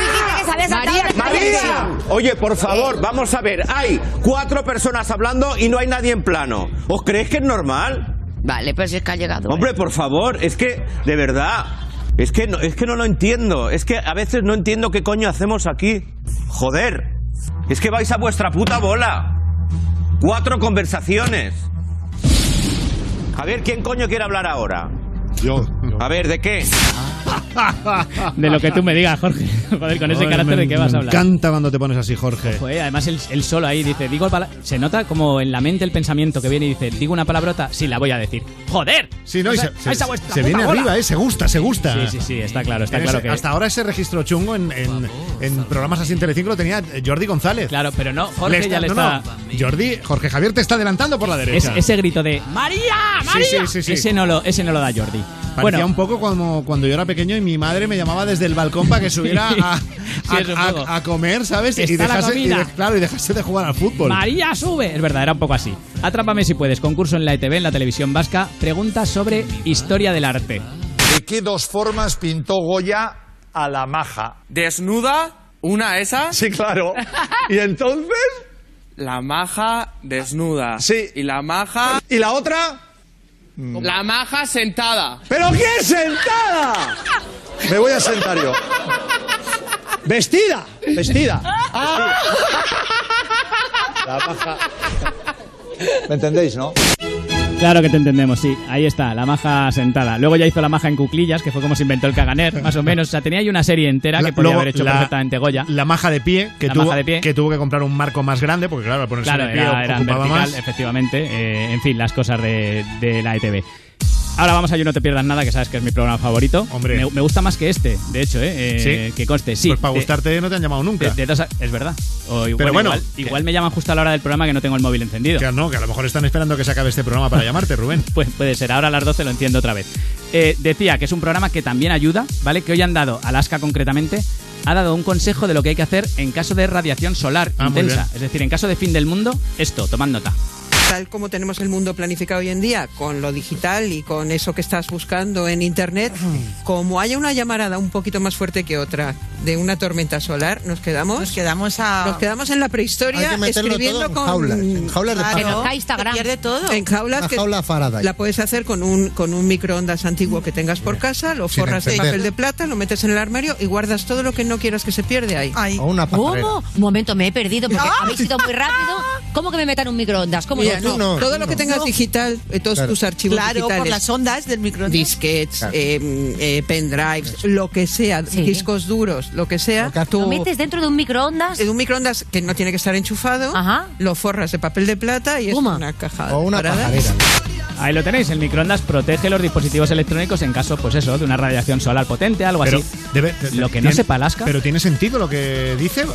de María, oye, por favor, vamos a ver. Hay cuatro personas hablando y no hay nadie en plano. ¿Os creéis que es normal? Vale, pues es que ha llegado. Hombre, por favor, es que, de verdad, es que, no, es que no lo entiendo. Es que a veces no entiendo qué coño hacemos aquí. Joder, es que vais a vuestra puta bola. Cuatro conversaciones. A ver, ¿quién coño quiere hablar ahora? Yo. A ver, ¿de qué? De lo que tú me digas, Jorge. Joder, con ese carácter me- de qué vas a Me hablar. encanta cuando te pones así, Jorge. Joder, además él, él solo ahí dice, digo se nota como en la mente el pensamiento que viene y dice, digo una palabrota, sí, la voy a decir. ¡Joder! Sí, no, y se, viene bola. arriba, ¿eh? Se gusta, se gusta. Sí, sí, sí, está claro, está claro que... Hasta ahora ese registro chungo en, en- en programas así en Telecinco lo tenía Jordi González. Claro, pero no, Jorge ya le no, está... no. Jordi, Jorge Javier te está adelantando por la Es- derecha. ese grito de ¡María! Sí, ¡María! sí, sí, sí. Ese, no lo, ese no lo da Jordi. Parecía Bueno, un poco como cuando yo era pequeño y mi madre me llamaba desde el balcón para que subiera a, Sí, a- es un a- poco. a comer, ¿sabes? Y Está dejase, y de- claro, y dejase de jugar al fútbol. María sube. Es verdad, era un poco así. Atrápame si puedes. Concurso en la ETV, en la televisión vasca. Preguntas sobre historia del arte. ¿De qué dos formas pintó Goya a la maja? ¿Desnuda? ¿Una esa? Sí, claro. ¿Y entonces? La maja desnuda. Sí. ¿Y la maja? ¿Y la otra? La maja sentada. ¿Pero qué sentada? Me voy a sentar yo. Vestida, vestida. Ah. La maja. ¿Me entendéis, no? Claro que te entendemos, sí. Ahí está, la maja sentada. Luego ya hizo la maja en cuclillas, que fue como se inventó el caganer, más o menos. O sea, tenía ahí una serie entera La- que podía luego haber hecho la- perfectamente Goya. La maja de pie, que, La tuvo, maja de pie. que tuvo que comprar un marco más grande, porque claro, al ponerse Claro, de pie era, ocupaba vertical, más. efectivamente. Eh, en fin, las cosas de, de la ETV. Ahora vamos a You No Te Pierdas Nada, que sabes que es mi programa favorito. Hombre. Me, me gusta más que este, de hecho, ¿eh? Eh, ¿Sí? Que conste, sí. Pues para de- gustarte no te han llamado nunca. de- de dos a- es verdad. O igual, Pero bueno, igual, igual me llaman justo a la hora del programa que no tengo el móvil encendido. Que no, que a lo mejor están esperando que se acabe este programa para llamarte, Rubén. Pues puede ser, ahora a las 12 lo entiendo otra vez. Eh, decía que es un programa que también ayuda, ¿vale? Que hoy han dado, Alaska concretamente, ha dado un consejo de lo que hay que hacer en caso de radiación solar Ah, intensa. Es decir, en caso de fin del mundo, esto, tomad nota. Tal como tenemos el mundo planificado hoy en día, con lo digital y con eso que estás buscando en Internet, como haya una llamarada un poquito más fuerte que otra de una tormenta solar, nos quedamos, nos quedamos, nos quedamos en la prehistoria escribiendo todo en con jaulas, en jaulas de Claro. Que Instagram. pierde todo. En jaulas Una que jaula Faraday. la puedes hacer con un con un microondas antiguo que tengas por casa, lo Sin forras de papel de plata, lo metes en el armario y guardas todo lo que no quieras que se pierde ahí. O una pajarera. ¿Cómo? Un momento, me he perdido porque habéis ido muy rápido. ¿Cómo que me metan un microondas? ¿Cómo Mira, no, todo lo que tengas No. digital, eh, todos Claro. tus archivos Claro, por digitales. las ondas del microondas. Disquets, Claro. eh, eh, pendrives, lo que sea, discos duros, lo que sea. ¿Lo tú- metes dentro de un microondas? en un microondas que no tiene que estar enchufado, lo forras de papel de plata y es una caja. O una. Ahí lo tenéis, el microondas protege los dispositivos electrónicos en caso, pues eso, de una radiación solar potente, algo Pero así. debe- Lo que no tiene- sepa Alaska. Pero tiene sentido lo que dice.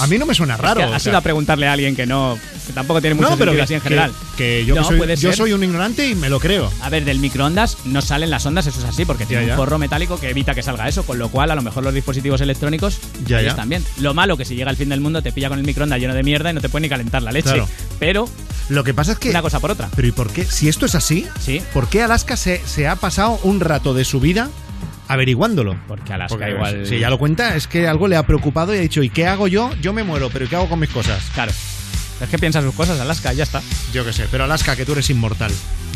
A mí no me suena raro. Es que o has sea. ido a preguntarle a alguien que no, que tampoco tiene mucho no, pero que, así en general. que yo, que No, soy, yo soy un ignorante y me lo creo. A ver, del microondas no salen las ondas, eso es así, porque tiene Ya, un forro metálico que evita que salga eso, con lo cual a lo mejor los dispositivos electrónicos Ya, ya. bien. Lo malo que si llega el fin del mundo te pilla con el microondas lleno de mierda y no te puede ni calentar la leche. Claro. Pero Lo que pasa es que. una cosa por otra. Pero ¿y por qué? Si esto es así, Sí. ¿por qué Alaska se, se ha pasado un rato de su vida averiguándolo? Porque Alaska Porque igual. Si ya lo cuenta, es que algo le ha preocupado y ha dicho, ¿y qué hago yo? Yo me muero, pero ¿y qué hago con mis cosas? Claro. Es que piensa sus cosas, Alaska, ya está. Yo qué sé, pero Alaska, que tú eres inmortal.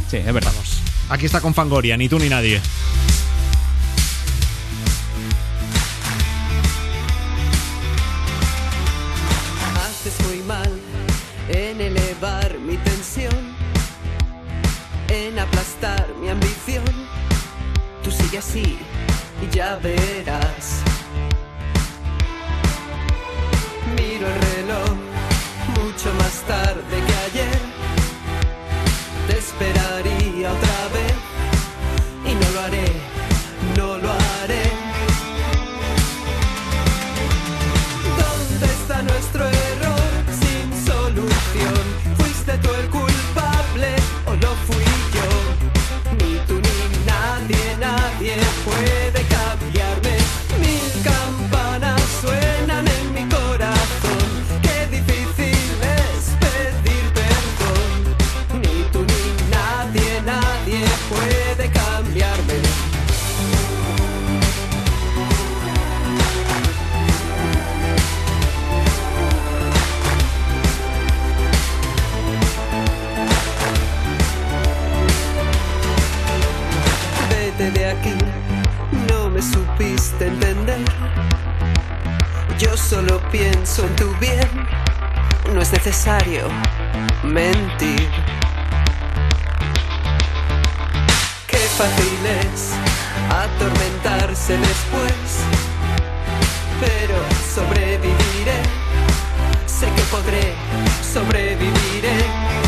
Sí, es verdad. Vamos. Aquí está con Fangoria, ni tú ni nadie. Haces muy mal en elevar mi tensión, en aplastar mi ambición. Tú sigue así y ya verás. Miro el reloj mucho más tarde que ayer. Te esperaría otra vez y no lo haré entender. Yo solo pienso en tu bien, no es necesario mentir. Qué fácil es atormentarse después, pero sobreviviré, sé que podré, sobreviviré.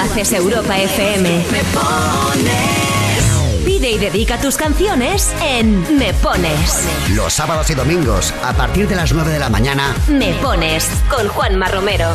Haces Europa FM. Me pones. Pide y dedica tus canciones en Me Pones. Los sábados y domingos, a partir de las 9 de la mañana, Me Pones con Juanma Romero.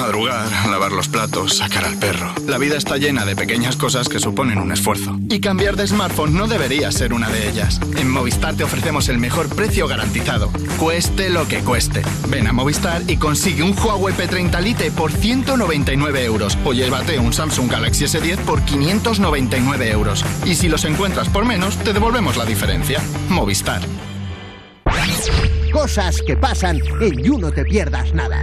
Madrugar, lavar los platos, sacar al perro. La vida está llena de pequeñas cosas que suponen un esfuerzo. Y cambiar de smartphone no debería ser una de ellas. En Movistar te ofrecemos el mejor precio garantizado. Cueste lo que cueste. Ven a Movistar y consigue un Huawei P30 Lite por 199 euros. O llévate un Samsung Galaxy S10 por 599 euros. Y si los encuentras por menos, te devolvemos la diferencia. Movistar. cosas que pasan en You No Te Pierdas Nada.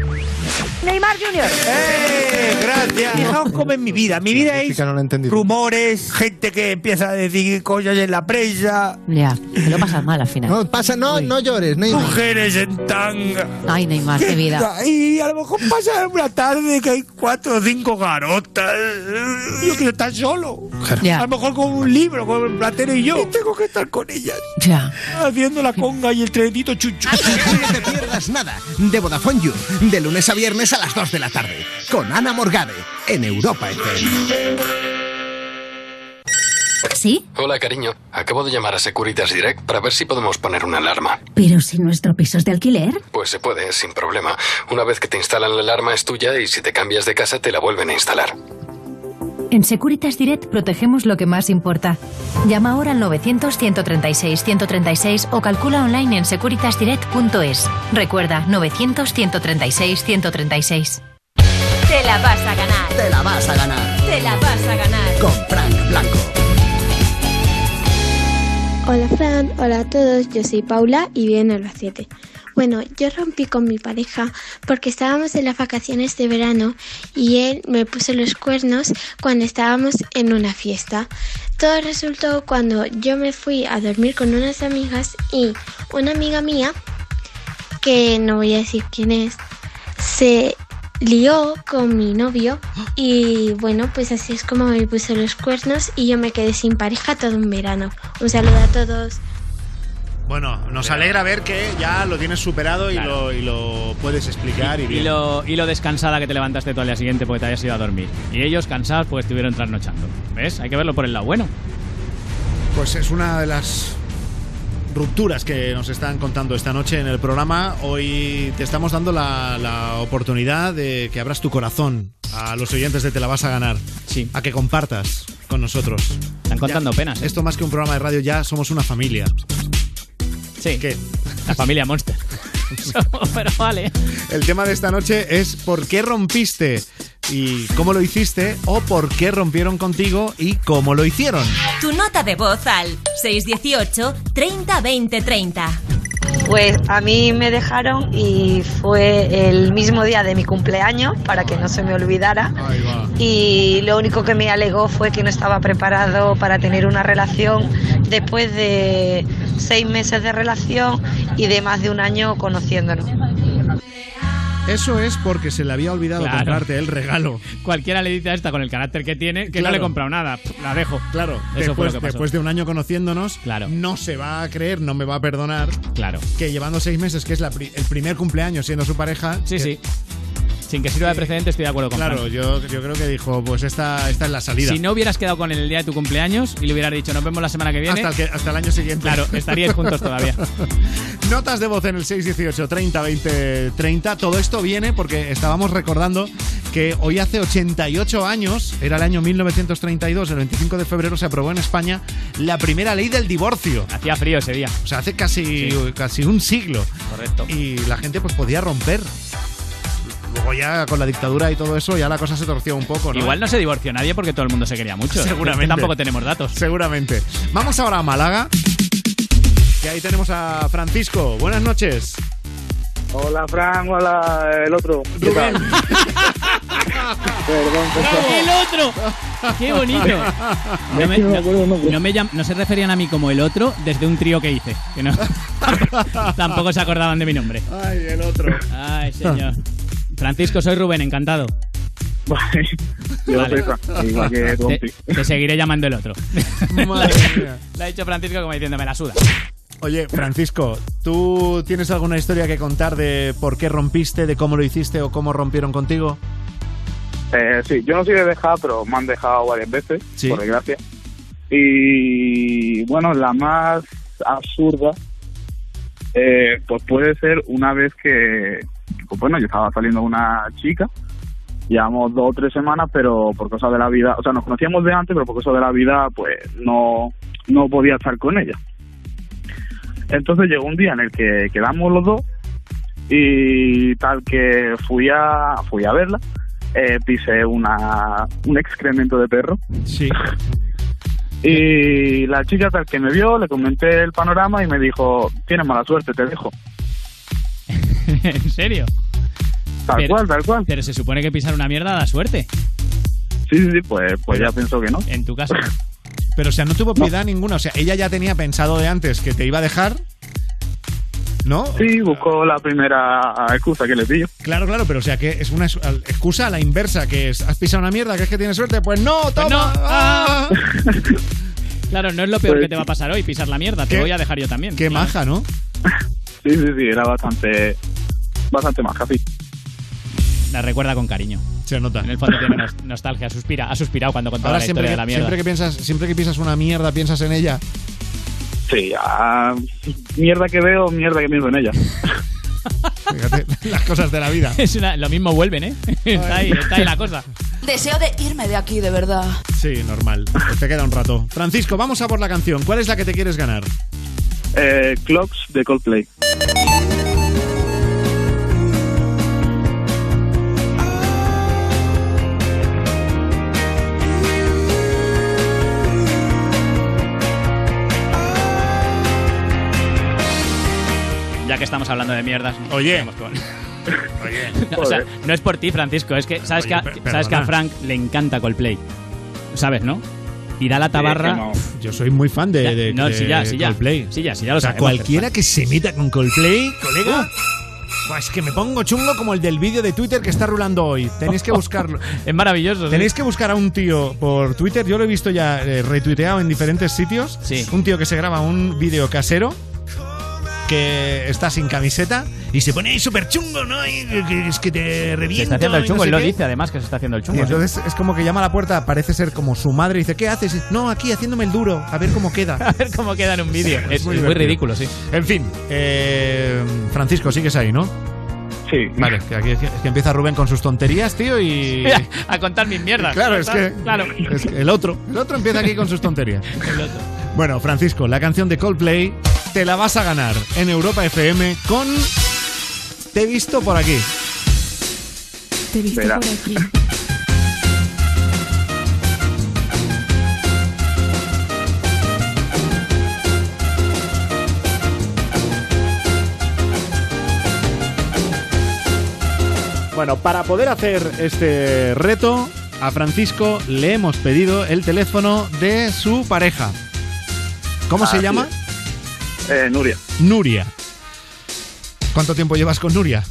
Neymar Junior. ¡Eh! Gracias. Fijaos cómo es mi vida. Mi vida es rumores, gente que empieza a decir cosas en la prensa. Ya, te lo pasas mal al final. No, pasa, no, no llores, Neymar. Mujeres en tanga. Ay, Neymar, qué vida. Y a lo mejor pasa una tarde que hay cuatro o cinco garotas. Yo quiero estar solo. Ya. A lo mejor con un libro, con el platero y yo. Y tengo que estar con ellas. Ya. Haciendo la conga y el trenito chuchu. No te pierdas nada de Vodafone You, de lunes a viernes a las 2 de la tarde, con Ana Morgade, en Europa FM. ¿Sí? Hola, cariño. Acabo de llamar a Securitas Direct para ver si podemos poner una alarma. Pero si nuestro piso es de alquiler. Pues se puede, sin problema. Una vez que te instalan la alarma es tuya y si te cambias de casa te la vuelven a instalar. En Securitas Direct protegemos lo que más importa. Llama ahora al 900-136-136 o calcula online en securitasdirect.es. Recuerda, 900-136-136. Te la vas a ganar. Te la vas a ganar Te la vas a ganar. con Frank Blanco. Hola Fran, hola a todos, yo soy Paula y vivo en Albacete. Bueno, yo rompí con mi pareja porque estábamos en las vacaciones de verano y él me puso los cuernos cuando estábamos en una fiesta. Todo resultó cuando yo me fui a dormir con unas amigas y una amiga mía, que no voy a decir quién es, se lió con mi novio y bueno, pues así es como me puso los cuernos y yo me quedé sin pareja todo un verano. Un saludo a todos. Bueno, nos alegra ver que ya lo tienes superado y, Claro. lo, y lo puedes explicar y, Y bien. lo, y lo descansada que te levantaste tú al día siguiente porque te habías ido a dormir. Y ellos cansados porque estuvieron trasnochando. ¿Ves? Hay que verlo por el lado bueno. Pues es una de las rupturas que nos están contando esta noche en el programa. Hoy te estamos dando la, la oportunidad de que abras tu corazón a los oyentes de Te la vas a ganar. Sí. A que compartas con nosotros. Están contando penas. ¿eh? Esto más que un programa de radio, ya somos una familia. Sí. ¿Qué? La familia Monster. Pero vale. El tema de esta noche es por qué rompiste y cómo lo hiciste o por qué rompieron contigo y cómo lo hicieron. Tu nota de voz al 618 30 20 30. Pues a mí me dejaron y fue el mismo día de mi cumpleaños para que no se me olvidara. Y lo único que me alegó fue que no estaba preparado para tener una relación después de seis meses de relación y de más de un año conociéndonos. Eso es porque se le había olvidado Claro. comprarte el regalo. Cualquiera le dice a esta con el carácter que tiene que no le he comprado nada. Pff, La dejo. Claro, Eso fue después, lo que pasó. después de un año conociéndonos, Claro. no se va a creer, no me va a perdonar Claro. que llevando seis meses, que es la pri- el primer cumpleaños siendo su pareja. Sí, que- sí. Sin que sirva de precedente, estoy de acuerdo con Claro, yo, yo creo que dijo, pues esta, esta es la salida. Si no hubieras quedado con él el día de tu cumpleaños y le hubieras dicho nos vemos la semana que viene, hasta, el que- hasta el año siguiente. claro, estaríais juntos todavía. Notas de voz en el 618 30 20 30. Todo esto viene porque estábamos recordando que hoy hace 88 años, era el año 1932, el 25 de febrero se aprobó en España la primera ley del divorcio. Hacía frío ese día. O sea, hace casi, casi un siglo. Correcto. Y la gente pues podía romper. Luego ya con la dictadura y todo eso ya la cosa se torció un poco, ¿no? Igual no se divorció nadie porque todo el mundo se quería mucho. Seguramente. Es que tampoco tenemos datos. Seguramente. Vamos ahora a Málaga. Que ahí tenemos a Francisco. Buenas noches. Hola, Fran, hola, el otro. ¿Qué tal? Perdón, ¡El otro! ¡Qué bonito! No, me- no- no me llam- no se referían a mí como el otro desde un trío que hice. Que no, tampoco se acordaban de mi nombre. Ay, el otro. Ay, señor. Francisco, soy Rubén, encantado. Yo Vale. soy Fran, igual que. Te, te seguiré llamando el otro. Madre mía. Le ha dicho Francisco como diciendo, me la suda. Oye, Francisco, ¿tú tienes alguna historia que contar de por qué rompiste, de cómo lo hiciste o cómo rompieron contigo? Eh, sí, yo no soy de dejar, pero me han dejado varias veces, Sí. por desgracia. Y bueno, la más absurda, eh, pues puede ser una vez que, pues bueno, yo estaba saliendo con una chica, llevamos dos o tres semanas, pero por cosas de la vida, o sea, nos conocíamos de antes, pero por cosas de la vida, pues no, no podía estar con ella. Entonces llegó un día en el que quedamos los dos y tal que fui a fui a verla eh, pisé una un excremento de perro Sí. y la chica tal que me vio le comenté el panorama y me dijo tienes mala suerte te dejo ¿En serio? tal Pero- cual tal cual Pero se supone que pisar una mierda da suerte. sí sí sí pues pues ya pensó que no En tu caso. Pero, o sea, no tuvo piedad ninguna. O sea, ella ya tenía pensado de antes que te iba a dejar. ¿No? sí buscó la primera excusa que le pillo Claro, claro, pero o sea que es una ex- excusa a la inversa, que es, ¿has pisado una mierda? ¿Que es que tienes suerte? Pues no, toma. no. ¡Ah! Claro, no es lo peor Pues que te va a pasar hoy, pisar la mierda. Te voy a dejar yo también. Qué Claro. maja, ¿no? sí sí sí era bastante bastante más casi La recuerda con cariño. Se nota. En el fondo tiene nos- nostalgia. Suspira, ha suspirado cuando contaba Ahora la siempre historia que, de la mierda. siempre que piensas, siempre que pisas una mierda, piensas en ella. sí ah, mierda que veo mierda que pienso en ella Fíjate, las cosas de la vida. Es una- lo mismo vuelven, ¿eh? está, ahí, está ahí la cosa. Deseo de irme de aquí, de verdad. Sí, normal. Pues te queda un rato. Francisco, vamos a por la canción. ¿Cuál es la que te quieres ganar? eh, Clocks de Coldplay estamos hablando de mierdas. Oye. con- No, o sea, no es por ti, Francisco. Es que sabes, Oye, que, a, sabes que a. Frank le encanta Coldplay. ¿Sabes, no? Y da la tabarra. no. Yo soy muy fan de, Ya, de- no, de sí, ya, sí, ya. Coldplay. Sí, ya, sí, ya lo o sea, sabemos, cualquiera que se meta con Coldplay, colega. buah, Es que me pongo chungo como el del vídeo de Twitter que está rulando hoy. Tenéis que buscarlo. Es maravilloso. ¿sí? Tenéis que buscar a un tío por Twitter. Yo lo he visto ya eh, retuiteado en diferentes sitios. Sí. Un tío que se graba un vídeo casero que está sin camiseta y se pone ahí súper chungo, ¿no? Y que- es que te Se reviento. está haciendo el chungo, no sé él lo qué. dice además que se está haciendo el chungo. Y sí. entonces es como que llama a la puerta, parece ser como su madre y dice, ¿qué haces? Y, No, aquí haciéndome el duro, a ver cómo queda. A ver cómo queda en un vídeo. Es, es muy ridículo, sí. En fin, eh, Francisco, sigues ahí, ¿no? Sí. Vale, que aquí es que, es que empieza Rubén con sus tonterías, tío, y... a contar mis mierdas. Claro, es que, Claro. es que el otro, el otro empieza aquí con sus tonterías. Bueno, Francisco, la canción de Coldplay te la vas a ganar en Europa FM con Te he visto por aquí. Te he visto Verá. por aquí. Bueno, para poder hacer este reto, a Francisco le hemos pedido el teléfono de su pareja. ¿Cómo se llama? Eh, Nuria. Nuria. ¿Cuánto tiempo llevas con Nuria?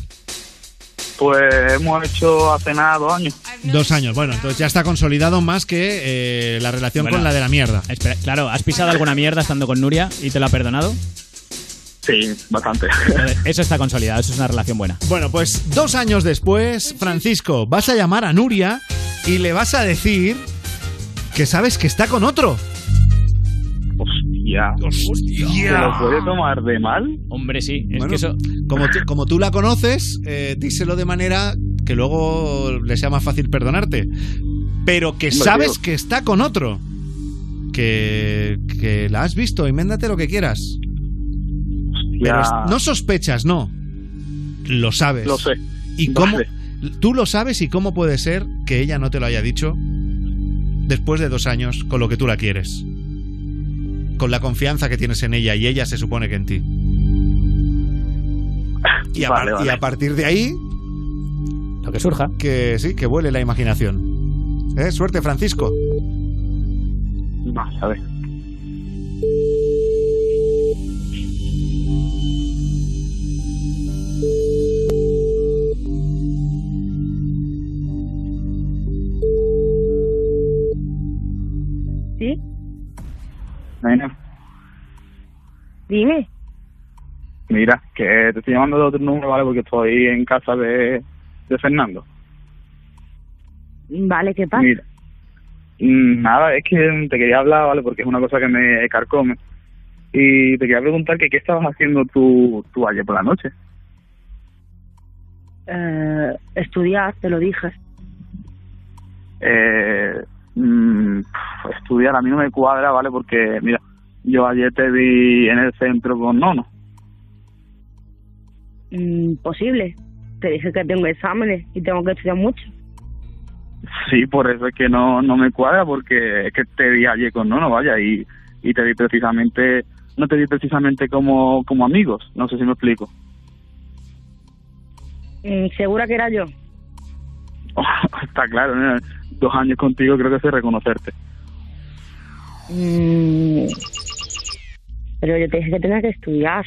Pues hemos hecho hace nada dos años. Dos años. Bueno, entonces ya está consolidado más que eh, la relación Bueno. con la de la mierda. Espera, claro, ¿has pisado alguna mierda estando con Nuria y te lo ha perdonado? Sí, bastante. Eso está consolidado, eso es una relación buena. Bueno, pues dos años después, Francisco, vas a llamar a Nuria y le vas a decir que sabes que está con otro. Hostia. ¿Se lo puede tomar de mal? Hombre, sí. Es Bueno, que eso. Como tú, como tú la conoces, eh, díselo de manera que luego le sea más fácil perdonarte. Pero que Hombre, sabes tío. que está con otro. Que, que la has visto, invéntate lo que quieras. Pero es- no sospechas, no. Lo sabes. Lo sé. ¿Y Lo cómo? sé. Tú lo sabes y cómo puede ser que ella no te lo haya dicho después de dos años con lo que tú la quieres. Con la confianza que tienes en ella y ella se supone que en ti. Y a, Vale, par- y vale. a partir de ahí. Lo que surja. Que sí, que vuele la imaginación. ¿Eh? Suerte, Francisco. Vamos a ver. Dime. mira, que te estoy llamando de otro número, ¿vale? Porque estoy en casa de, de Fernando. Vale, ¿qué pasa? Mira. Mm, Nada, es que te quería hablar, ¿vale? Porque es una cosa que me carcome. Y te quería preguntar que qué estabas haciendo tú, tú ayer por la noche. Eh, estudiar, te lo dije. Eh, mm, estudiar a mí no me cuadra, ¿vale? Porque, mira, yo ayer te vi en el centro con Nono. Mm, posible. Te dije que tengo exámenes y tengo que estudiar mucho. Sí, por eso es que no, no me cuadra, porque es que te vi ayer con Nono, vaya, y, y te vi precisamente, no te vi precisamente como, como amigos, no sé si me explico. Mm, ¿Segura que era yo? Está claro, dos años contigo creo que sé reconocerte. Mm, pero yo te dije que tenía que estudiar.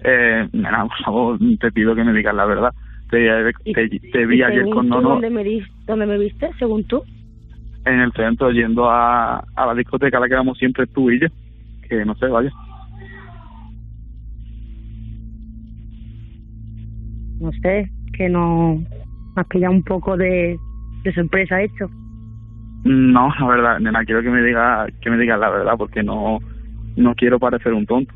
Eh, nena, por favor, te pido que me digas la verdad. Te, te, te vi ¿Y ayer con Nono ¿dónde me, di- ¿Dónde me viste, según tú? en el centro yendo a, a la discoteca a la que vamos siempre tú y yo. Que no sé, vaya. No sé, que no... Me has pillado un poco de, de sorpresa hecho. No, la verdad, nena, quiero que me diga que me digas la verdad porque no no quiero parecer un tonto.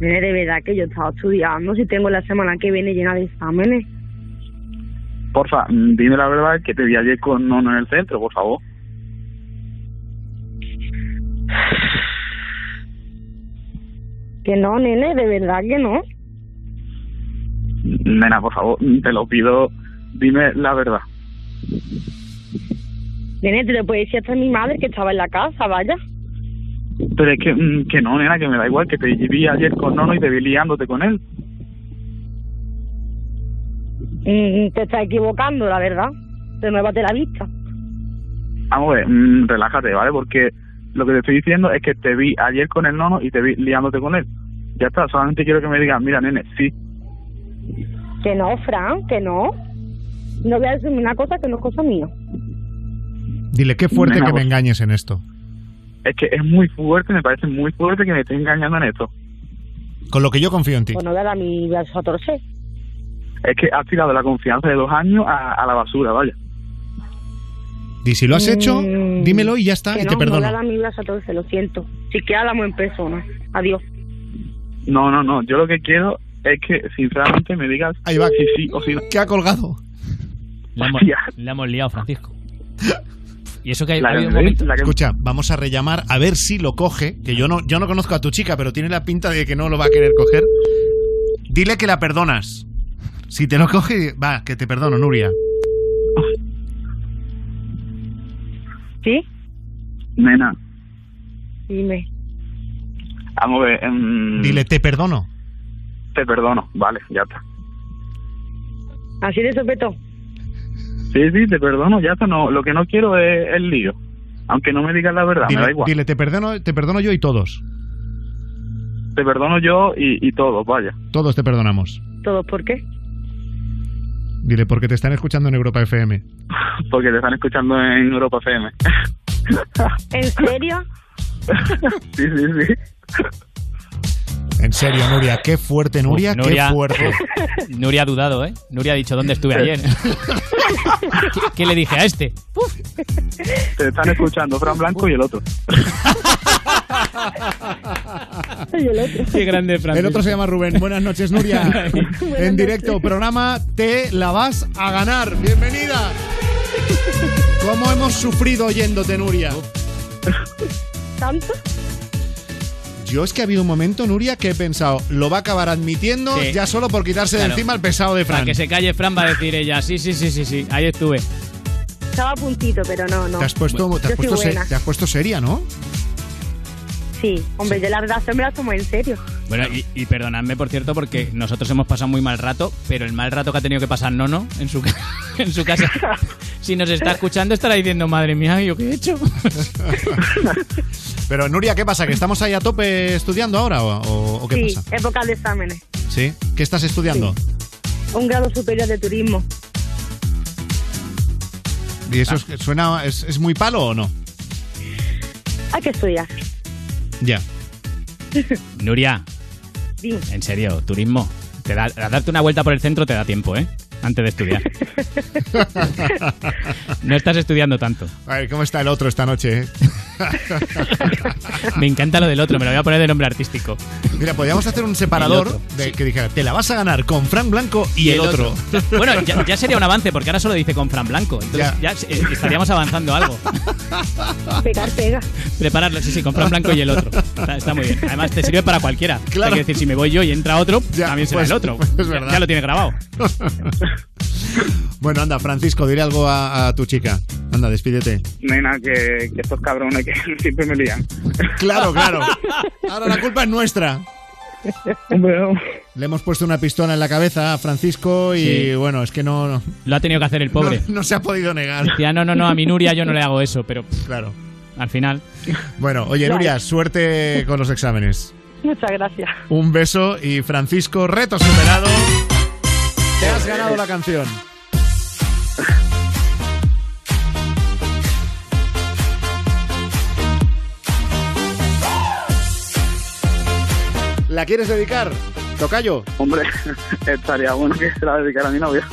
Nene, de verdad que yo estaba estudiando, si tengo la semana que viene llena de exámenes. Porfa, mm, dime la verdad que te vi ayer con Nono en el centro, por favor. Que no, nene, de verdad que no. Nena, por favor, mm, te lo pido, dime la verdad. Nene, te lo puede decir hasta mi madre que estaba en la casa, vaya. Pero es que, mm, que no, nena, que me da igual, que te vi ayer con Nono y te vi liándote con él. Mm, te estás equivocando, la verdad. De nuevo te la vista. Vamos a ver, mm, relájate, ¿vale? Porque lo que te estoy diciendo es que te vi ayer con el Nono y te vi liándote con él. Ya está, solamente quiero que me digas, mira, nene, sí. Que no, Fran, que no. No voy a decirme una cosa que no es cosa mía. Dile qué fuerte Nena, que me pues- engañes en esto. Es que es muy fuerte, me parece muy fuerte que me esté engañando en esto. Con lo que yo confío en ti. Bueno, dale a mi brazo a torcer. Es que has tirado la confianza de dos años a, a la basura, vaya. Y si lo has hecho, Mm, dímelo y ya está, que y no, te No perdono. dale a mi brazo a torcer, lo siento. Si que hablamos en persona. Adiós. No, no, no. Yo lo que quiero es que, sinceramente, me digas Ahí va. si sí o si no. ¿Qué ha colgado? Le hemos, le hemos liado, Francisco. Y eso que hay, un momento. la que- Escucha, vamos a rellamar a ver si lo coge, que yo no, yo no conozco a tu chica, pero tiene la pinta de que no lo va a querer coger. Dile que la perdonas. Si te lo coge, va, que te perdono, Nuria. ¿Sí? Nena, Dime. vamos a ver. em, Dile, te perdono. Te perdono, vale, ya está. ¿Así de sopeto? Sí, sí, te perdono, ya está. No, lo que no quiero es el lío. Aunque no me digas la verdad, me da Dile, igual. dile, te perdono, te perdono yo y todos. Te perdono yo y, y todo, vaya. Todos te perdonamos. ¿Todo por qué? Dile, porque te están escuchando en Europa FM. Porque te están escuchando en Europa FM. ¿En serio? sí, sí, sí. En serio, Nuria, qué fuerte, Nuria, Uf, Nuria- qué fuerte. Nuria ha dudado, ¿eh? Nuria ha dicho, ¿dónde estuve ayer? ¿Qué, qué le dije a este? Te están escuchando Fran Blanco y el otro. Qué grande, El Francisco. otro se llama Rubén. Buenas noches, Nuria. en directo, programa Te la vas a ganar. Bienvenida. ¿Cómo hemos sufrido oyéndote, Nuria? ¿Tanto? Yo es que ha habido un momento, Nuria, que he pensado, lo va a acabar admitiendo Sí. ya solo por quitarse de encima el pesado de Para Fran. que se calle Fran va a decir ella, sí, sí, sí, sí, sí, ahí estuve. Estaba a puntito, pero no, no. Te has puesto, te has Yo soy puesto, se- buena. te has puesto seria, ¿no? Sí, hombre, yo la verdad se me la tomo en serio. Bueno, y, y perdonadme, por cierto, porque nosotros hemos pasado muy mal rato, pero el mal rato que ha tenido que pasar Nono en su, ca- en su casa, si nos está escuchando, estará diciendo, madre mía, ¿yo qué he hecho? Pero Nuria, ¿qué pasa? ¿Que estamos ahí a tope estudiando ahora o, o- qué sí, pasa? época de exámenes. ¿Sí? ¿Qué estás estudiando? Un grado superior de turismo. ¿Y eso es- suena, es, es muy palo o no? Hay que estudiar. Ya. Nuria, en serio, turismo. Te da, a darte una vuelta por el centro te da tiempo, ¿eh? Antes de estudiar. No estás estudiando tanto. A ver, ¿cómo está el otro esta noche? eh? Me encanta lo del otro, me lo voy a poner de nombre artístico. Mira, podríamos hacer un separador El otro, de, que dijera, te la vas a ganar con Fran Blanco y, el, otro. Bueno, ya, ya sería un avance, porque ahora solo dice con Fran Blanco. Entonces ya, eh, estaríamos avanzando algo. Pegar, pega. Prepararlo, sí, sí, con Fran Blanco y el otro. Está, está muy bien. Además, te sirve para cualquiera. Claro. Hay que decir, si me voy yo y entra otro, también será pues, el otro. es verdad. Ya lo tiene grabado. Bueno, anda, Francisco, dile algo a, a tu chica. Anda, despídete. Nena, que, que estos cabrones que siempre me lían. Claro, claro. Ahora la culpa es nuestra. Le hemos puesto una pistola en la cabeza a Francisco y Sí. bueno, es que no, no, Lo ha tenido que hacer el pobre. no se ha podido negar. Decía, no, no, no, a mi Nuria yo no le hago eso, pero pff, Claro. al final. Bueno, oye, Nuria, suerte con los exámenes. Muchas gracias. Un beso y Francisco, reto superado. Te has ganado la canción. ¿La quieres dedicar? Tocayo. Hombre, estaría bueno que se la dedicara a mi novia.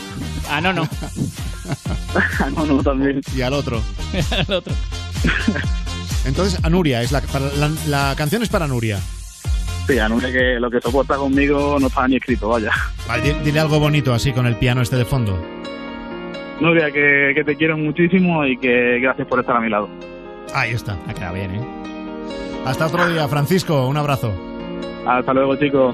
Ah, no, no. no, no, también. Y al otro. Al otro. Entonces, a Nuria, es la, la, la canción es para Nuria. Sí, a Nuria que lo que soporta conmigo no estaba ni escrito, vaya. Vale, di- dile algo bonito así con el piano este de fondo. Nuria, que, que te quiero muchísimo y que gracias por estar a mi lado. Ahí está. Ha quedado bien, ¿eh? Hasta otro día, Francisco. Un abrazo. Hasta luego, chicos.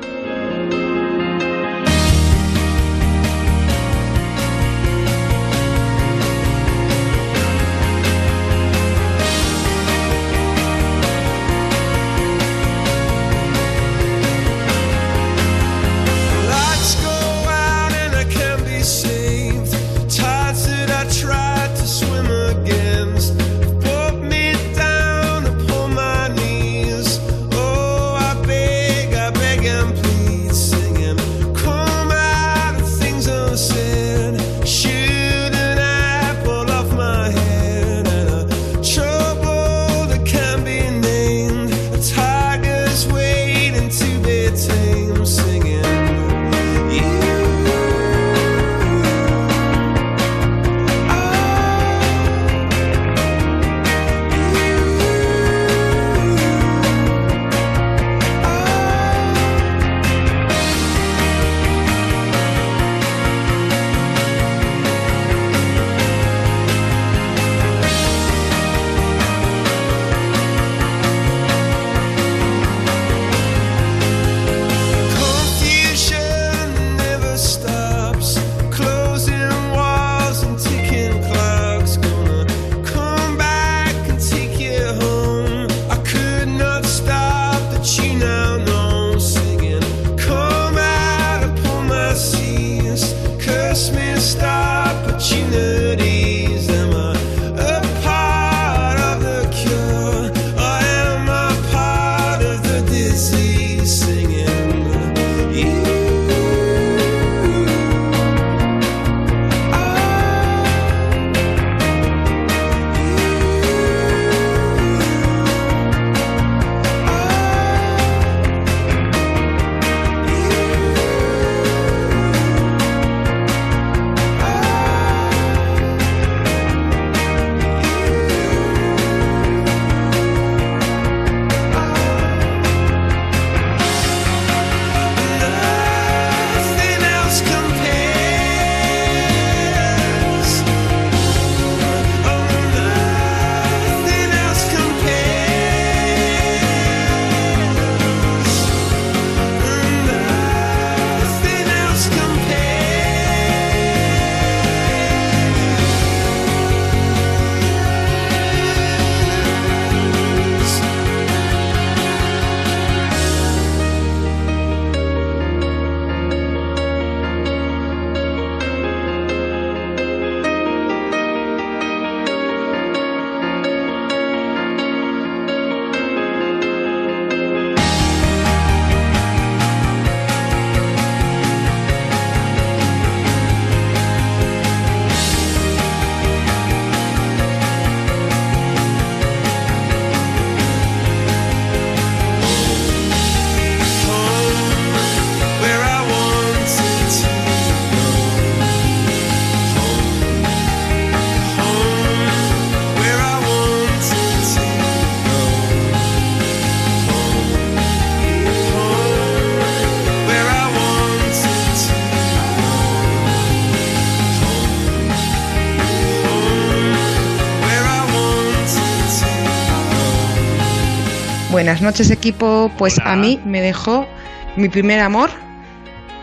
Buenas noches equipo, pues a mí me dejó mi primer amor,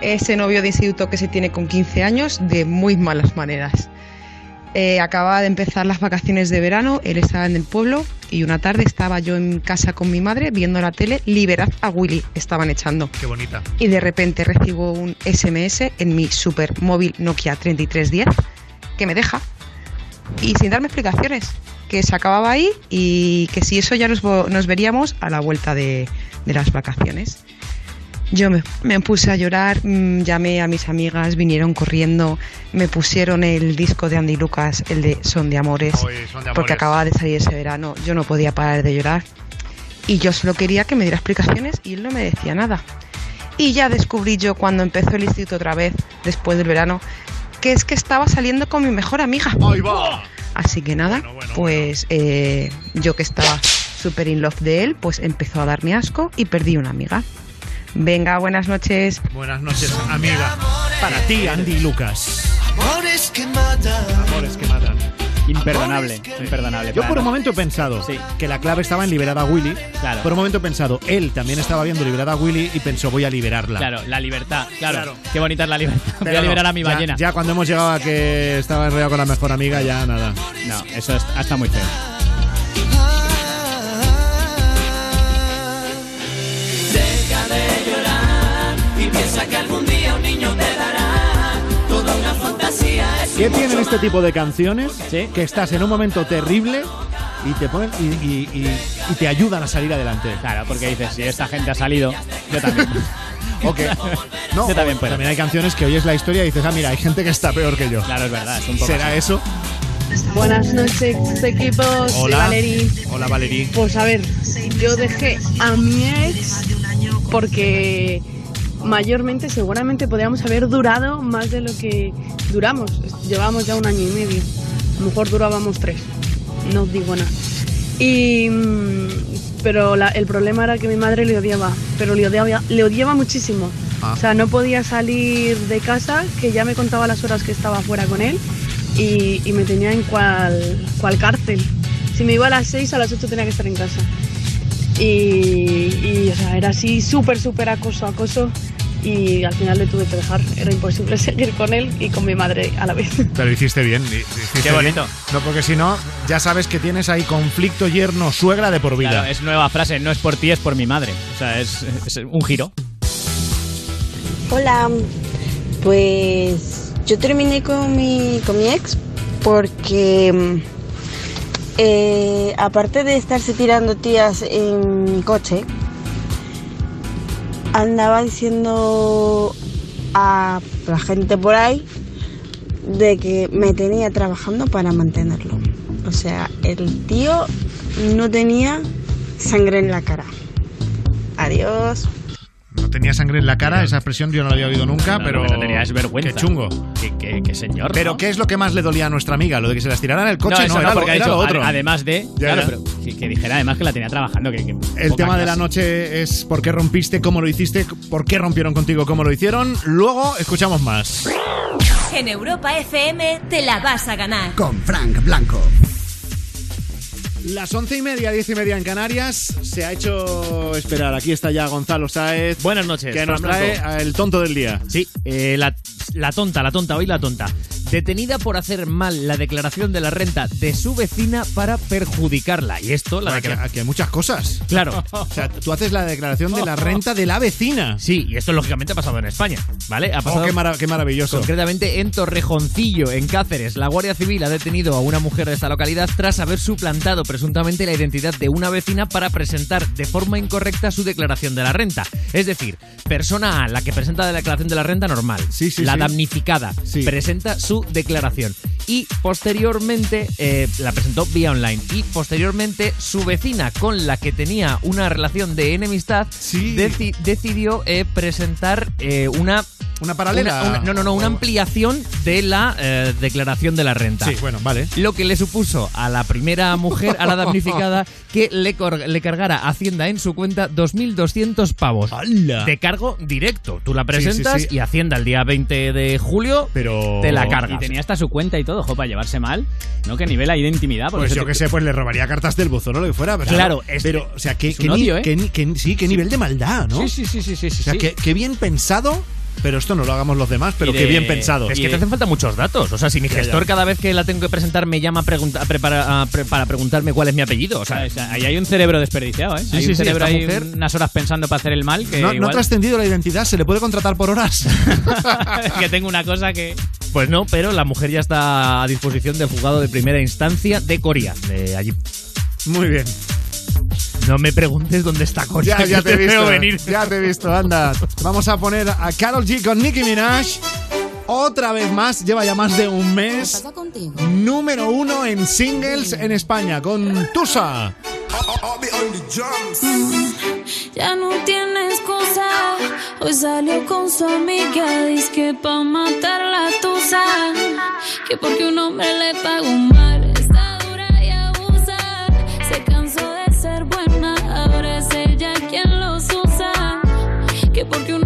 ese novio de instituto que se tiene con 15 años, de muy malas maneras. Eh, acababa de empezar las vacaciones de verano, él estaba en el pueblo y una tarde estaba yo en casa con mi madre viendo la tele, Liberad a Willy, estaban echando. Qué bonita. Y de repente recibo un SMS en mi super móvil Nokia 3310 que me deja y sin darme explicaciones, que se acababa ahí y que si eso ya nos, nos veríamos a la vuelta de, de las vacaciones. Yo me, me puse a llorar, mm, llamé a mis amigas, vinieron corriendo, me pusieron el disco de Andy Lucas, el de Son de Amores, Son de porque Amores. acababa de salir ese verano, yo no podía parar de llorar. Y yo solo quería que me diera explicaciones y él no me decía nada. Y ya descubrí yo cuando empezó el instituto otra vez, después del verano, que es que estaba saliendo con mi mejor amiga. Así que nada, pues eh, yo que estaba súper in love de él, pues empezó a darme asco y perdí una amiga. Venga, buenas noches. Buenas noches, amiga. Para ti, Andy Lucas. Amores que matan. Amores que matan. Imperdonable, imperdonable. Yo por un momento he pensado que la clave estaba en liberar a Willy. Claro. Por un momento he pensado, él también estaba viendo liberar a Willy y pensó, voy a liberarla. Claro, la libertad, claro. Claro. Qué bonita es la libertad. Voy a liberar a mi ya- ballena. Ya, cuando hemos llegado a que estaba enrollado con la mejor amiga, ya nada. No, eso es, está muy feo. Deja de llorar y piensa que algún día un niño te ¿Qué tienen este tipo de canciones? Que estás en un momento terrible y te ponen y, y- y- y te ayudan a salir adelante. Claro, porque dices, si esta gente ha salido, yo también. Ok. No, Yo también puedo. También hay canciones que oyes la historia y dices, ah, mira, hay gente que está peor que yo. Claro, es verdad, es un poco ¿Será así. eso? Buenas noches, equipos. Hola. Valerie. Hola, Valerie. Pues a ver, yo dejé a mi ex porque mayormente seguramente podíamos haber durado más de lo que duramos. Llevamos ya un año y medio. A lo mejor durábamos tres. No os digo nada. Y, mm, pero la- el problema era que mi madre le odiaba, pero le odiaba, le odiaba muchísimo. Ah. O sea, no podía salir de casa, que ya me contaba las horas que estaba fuera con él y, y me tenía en cual, cual cárcel. Si me iba a las 6, a las 8 tenía que estar en casa. Y, y, o sea, era así súper, súper acoso, acoso. Y al final le tuve que dejar. Era imposible seguir con él y con mi madre a la vez. Pero hiciste bien. hi- hiciste Qué bonito. bien. No, porque si no, ya sabes que tienes ahí conflicto yerno-suegra de por vida. Claro, es nueva frase, no es por ti, es por mi madre. O sea, es, es un giro. Hola, pues yo terminé con mi, con mi ex porque mm, eh, aparte de estarse tirando tías en mi coche, andaba diciendo a la gente por ahí de que me tenía trabajando para mantenerlo. O sea, el tío no tenía sangre en la cara. Adiós. Tenía sangre en la cara, esa expresión yo no la había oído nunca, No, pero. no tenía es vergüenza. Qué chungo. Qué, qué- qué señor. Pero ¿no? ¿qué es lo que más le dolía a nuestra amiga? Lo de que se las tirara en el coche, no, era, no, porque lo, ha era lo otro. además de. Ya, claro, ya. pero que, que dijera además que la tenía trabajando. Que, que El tema de la noche es por qué rompiste, cómo lo hiciste, por qué rompieron contigo, cómo lo hicieron. Luego escuchamos más. En Europa FM te la vas a ganar. Con Frank Blanco. Las once y media, diez y media en Canarias. Se ha hecho esperar. Aquí está ya Gonzalo Sáez. Buenas noches. Que nos trae el tonto del día. Sí, eh, la, la tonta, la tonta, hoy la tonta. Detenida por hacer mal la declaración de la renta de su vecina para perjudicarla. Y esto, la Bueno, que, declara- que hay muchas cosas. Claro. O sea, tú haces la declaración de la renta de la vecina. Sí, y esto lógicamente ha pasado en España, ¿vale? Ha Oh, pasado qué, mara- qué maravilloso. Concretamente en Torrejoncillo, en Cáceres, la Guardia Civil ha detenido a una mujer de esta localidad tras haber suplantado presuntamente la identidad de una vecina para presentar de forma incorrecta su declaración de la renta. Es decir, persona A, la que presenta la declaración de la renta normal, sí, la sí. damnificada, Sí. presenta su declaración. Y posteriormente eh, la presentó vía online. Y posteriormente su vecina, con la que tenía una relación de enemistad, deci- decidió eh, presentar eh, una Una paralela. Una- una- no, no, no, una ampliación de la eh, declaración de la renta. Sí, bueno, vale. Lo que le supuso a la primera mujer, a la damnificada, que le, cor- le cargara Hacienda en su cuenta 2.200 pavos. De cargo directo. Tú la Sí, sí, presentas sí. y Hacienda el día 20 de julio Pero... te la Y cargas. tenía hasta su cuenta y todo, ojo, para llevarse mal. ¿No? ¿Qué nivel hay de intimidad? Pues yo te- que sé, pues le robaría cartas del buzón o lo que fuera. Pero, Claro, es- pero, o sea, qué, es qué un ni- ¿eh? sí, qué nivel de maldad, ¿no? Sí, sí, sí, sí, sí, sí. O sea, sí. qué, qué bien pensado, pero esto no lo hagamos los demás, pero Y qué de- bien pensado. Es que te hacen falta muchos datos. O sea, si mi gestor ya. cada vez que la tengo que presentar me llama a pregunta- a prepara- a pre- para preguntarme cuál es mi apellido. O sea, O sea, ahí hay un cerebro desperdiciado, ¿eh? Sí, hay sí, un sí, cerebro esta ahí mujer- unas horas pensando para hacer el mal que no, no ha igual trascendido la identidad, se le puede contratar por horas. que tengo una cosa que... Pues no, pero la mujer ya está a disposición del juzgado de primera instancia de Corea, de allí. Muy bien. No me preguntes dónde está Corea. Ya, ya te he veo visto. venir. Ya te he visto, anda. Vamos a poner a Carol G con Nicki Minaj. Otra vez más, lleva ya más de un mes. Número uno en singles en España con Tusa. Ya no tiene excusa. Hoy salió con su amiga. Dice que pa' matar la tusa. Que porque un hombre le pagó mal. Que porque un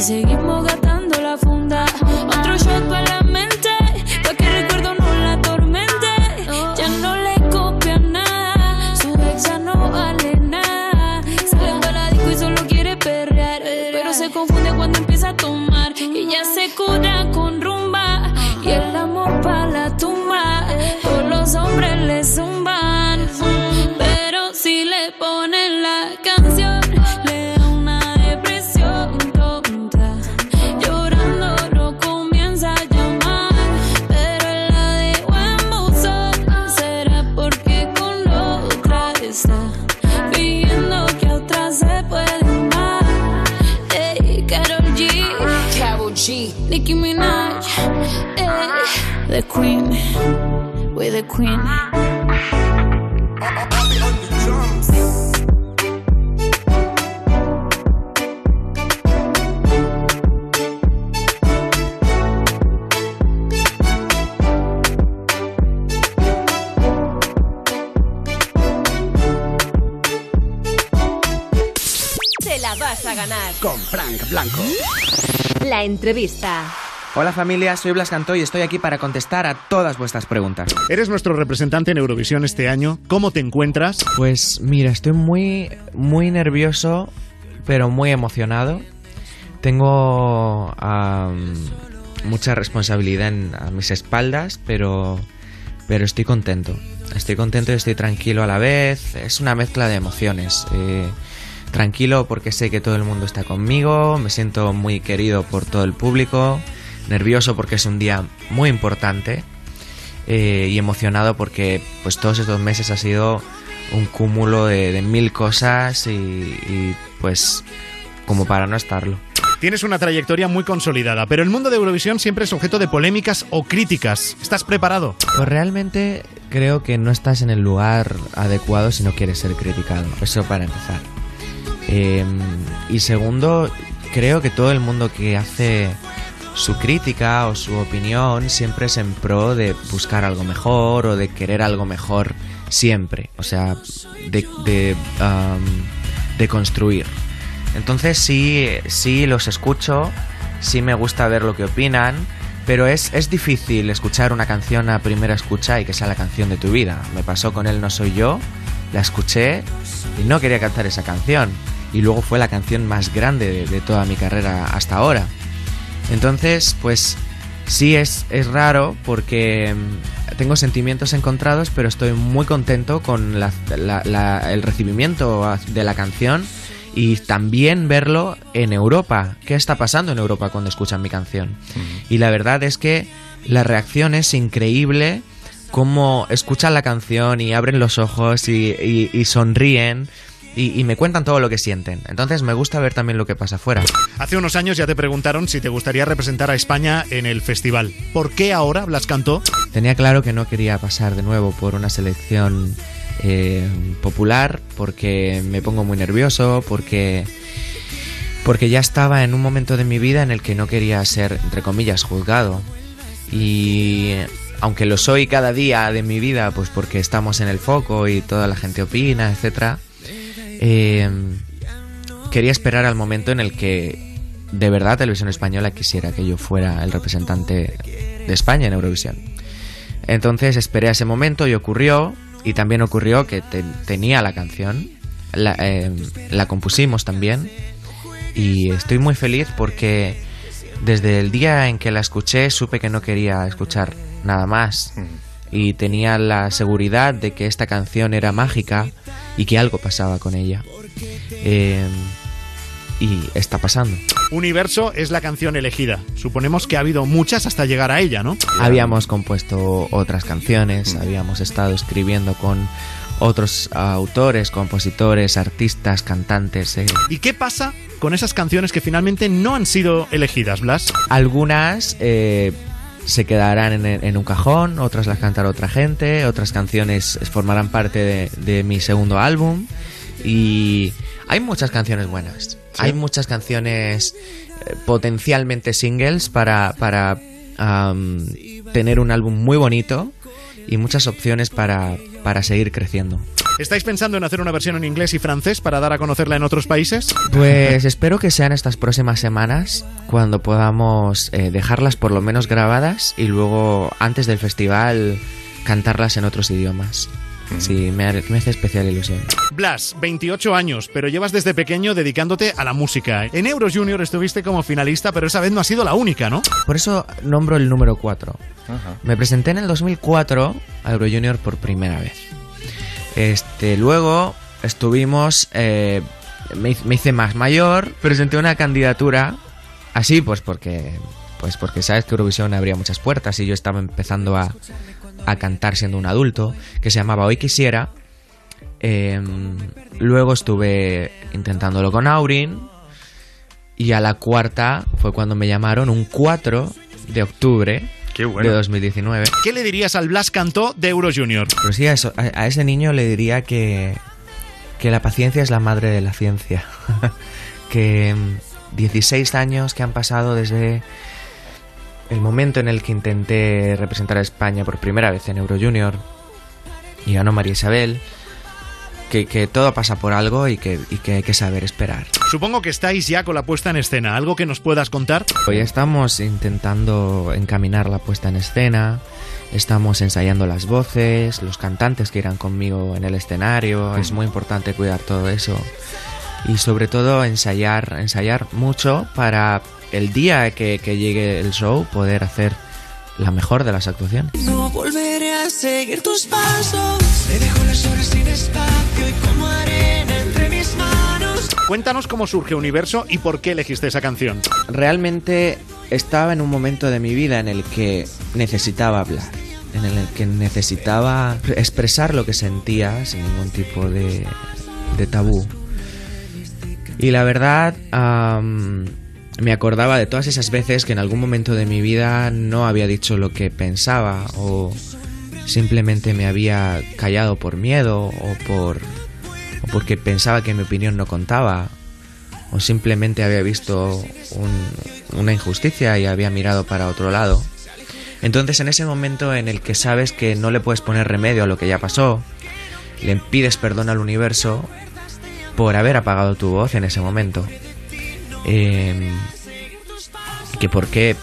seguimos gastando la funda. Otro shot para la mente, pa' que el recuerdo no la atormente. Ya no le copia nada, su ex ya no vale nada. Sale para disco y solo quiere perrear, pero se confunde cuando empieza a tomar. Y ya se cura the Queen, we the Queen. Te la vas a ganar. Con Frank Blanco. La entrevista. Hola familia, soy Blas Cantó y estoy aquí para contestar a todas vuestras preguntas. Eres nuestro representante en Eurovisión este año. ¿Cómo te encuentras? Pues mira, estoy muy, muy nervioso, pero muy emocionado. Tengo mucha responsabilidad en- a mis espaldas, pero, pero estoy contento. Estoy contento y estoy tranquilo a la vez. Es una mezcla de emociones. Eh, tranquilo porque sé que todo el mundo está conmigo, me siento muy querido por todo el público, nervioso porque es un día muy importante eh, y emocionado porque pues todos estos meses ha sido un cúmulo de, de mil cosas y, y, pues como para no estarlo. Tienes una trayectoria muy consolidada, pero el mundo de Eurovisión siempre es objeto de polémicas o críticas. ¿Estás preparado? Pues realmente creo que no estás en el lugar adecuado si no quieres ser criticado. Eso para empezar. Eh, y segundo, creo que todo el mundo que hace su crítica o su opinión siempre es en pro de buscar algo mejor o de querer algo mejor siempre. O sea, de, um, de construir. Entonces sí, sí los escucho, sí me gusta ver lo que opinan, pero es, es difícil escuchar una canción a primera escucha y que sea la canción de tu vida. Me pasó con Él no soy yo, la escuché y no quería cantar esa canción. Y luego fue la canción más grande de, de toda mi carrera hasta ahora. Entonces, pues sí es, es raro porque mm, tengo sentimientos encontrados, pero estoy muy contento con la- la- la- el recibimiento de la canción y también verlo en Europa. ¿Qué está pasando en Europa cuando escuchan mi canción? Y la verdad es que la reacción es increíble. Cómo escuchan la canción y abren los ojos y, y- y sonríen y, y me cuentan todo lo que sienten. Entonces me gusta ver también lo que pasa afuera. Hace unos años ya te preguntaron si te gustaría representar a España en el festival. ¿Por qué ahora Blas cantó? Tenía claro que no quería pasar de nuevo por una selección eh, popular porque me pongo muy nervioso, porque porque ya estaba en un momento de mi vida en el que no quería ser, entre comillas, juzgado. Y aunque lo soy cada día de mi vida, pues porque estamos en el foco y toda la gente opina, etcétera, eh, quería esperar al momento en el que de verdad Televisión Española quisiera que yo fuera el representante de España en Eurovisión. Entonces esperé a ese momento y ocurrió, y también ocurrió que te- tenía la canción, la, eh, la compusimos también, y estoy muy feliz porque desde el día en que la escuché supe que no quería escuchar nada más. Y tenía la seguridad de que esta canción era mágica y que algo pasaba con ella. Eh, y está pasando. Universo es la canción elegida. Suponemos que ha habido muchas hasta llegar a ella, ¿no? Habíamos compuesto otras canciones, habíamos estado escribiendo con otros autores, compositores, artistas, cantantes. eh. ¿Y qué pasa con esas canciones que finalmente no han sido elegidas, Blas? Algunas eh, se quedarán en, en un cajón, otras las cantará otra gente, otras canciones formarán parte de, de mi segundo álbum. Y hay muchas canciones buenas. Hay muchas canciones eh, potencialmente singles para, para tener un álbum muy bonito y muchas opciones para, para seguir creciendo. ¿Estáis pensando en hacer una versión en inglés y francés para dar a conocerla en otros países? Pues espero que sean estas próximas semanas cuando podamos eh, dejarlas por lo menos grabadas y luego antes del festival cantarlas en otros idiomas. Sí, me, ha- me hace especial ilusión. Blas, 28 años, pero llevas desde pequeño dedicándote a la música. En Euros Junior estuviste como finalista, pero esa vez no ha sido la única, ¿no? Por eso nombro el número 4. Me presenté en el 2004 a Euro Junior por primera vez. Este, luego estuvimos, eh, me, hice- me hice más mayor, presenté una candidatura, así pues porque, pues porque sabes que Eurovisión abría muchas puertas y yo estaba empezando a, a cantar siendo un adulto, que se llamaba Hoy Quisiera. Eh, luego estuve intentándolo con Aurin y a la cuarta fue cuando me llamaron un 4 de octubre de 2019. ¿Qué le dirías al Blas Cantó de Euros Junior? Pero sí, a, eso- a- a ese niño le diría que, que la paciencia es la madre de la ciencia. que mm, 16 años que han pasado desde el momento en el que intenté representar a España por primera vez en Euro Junior y ganó María Isabel. Que, que todo pasa por algo y que, y que hay que saber esperar. Supongo que estáis ya con la puesta en escena. ¿Algo que nos puedas contar? Hoy estamos intentando encaminar la puesta en escena, estamos ensayando las voces, los cantantes que irán conmigo en el escenario, es muy importante cuidar todo eso. Y sobre todo ensayar, ensayar mucho para el día que, que llegue el show poder hacer la mejor de las actuaciones. No volveré a seguir tus pasos. Te dejo las horas sin espacio y como arena entre mis manos. Cuéntanos cómo surge Universo y por qué elegiste esa canción. Realmente estaba en un momento de mi vida en el que necesitaba hablar, en el que necesitaba expresar lo que sentía sin ningún tipo de, de tabú. Y la verdad, am, me acordaba de todas esas veces que en algún momento de mi vida no había dicho lo que pensaba o simplemente me había callado por miedo o por o porque pensaba que mi opinión no contaba o simplemente había visto un- una injusticia y había mirado para otro lado. Entonces en ese momento en el que sabes que no le puedes poner remedio a lo que ya pasó, le pides perdón al universo por haber apagado tu voz en ese momento. Eh, que por qué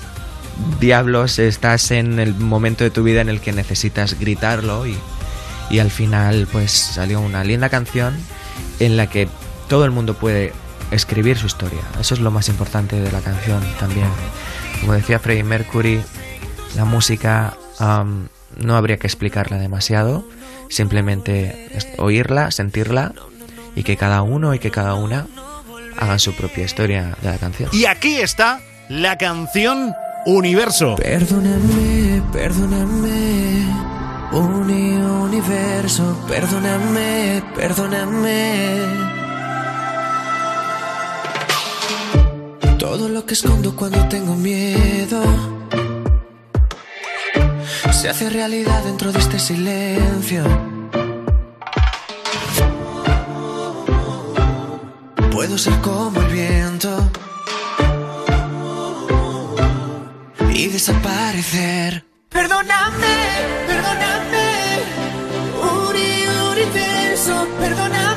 diablos estás en el momento de tu vida en el que necesitas gritarlo y, y al final pues salió una linda canción en la que todo el mundo puede escribir su historia. Eso es lo más importante de la canción también. Como decía Freddie Mercury, la música am, no habría que explicarla demasiado, simplemente oírla, sentirla y que cada uno y que cada una hagan su propia historia de la canción. Y aquí está la canción Universo. Perdóname, perdóname, uni universo, perdóname, perdóname. Todo lo que escondo cuando tengo miedo se hace realidad dentro de este silencio. Puedo ser como el viento y desaparecer. Perdóname, perdóname, uni universo, perdóname,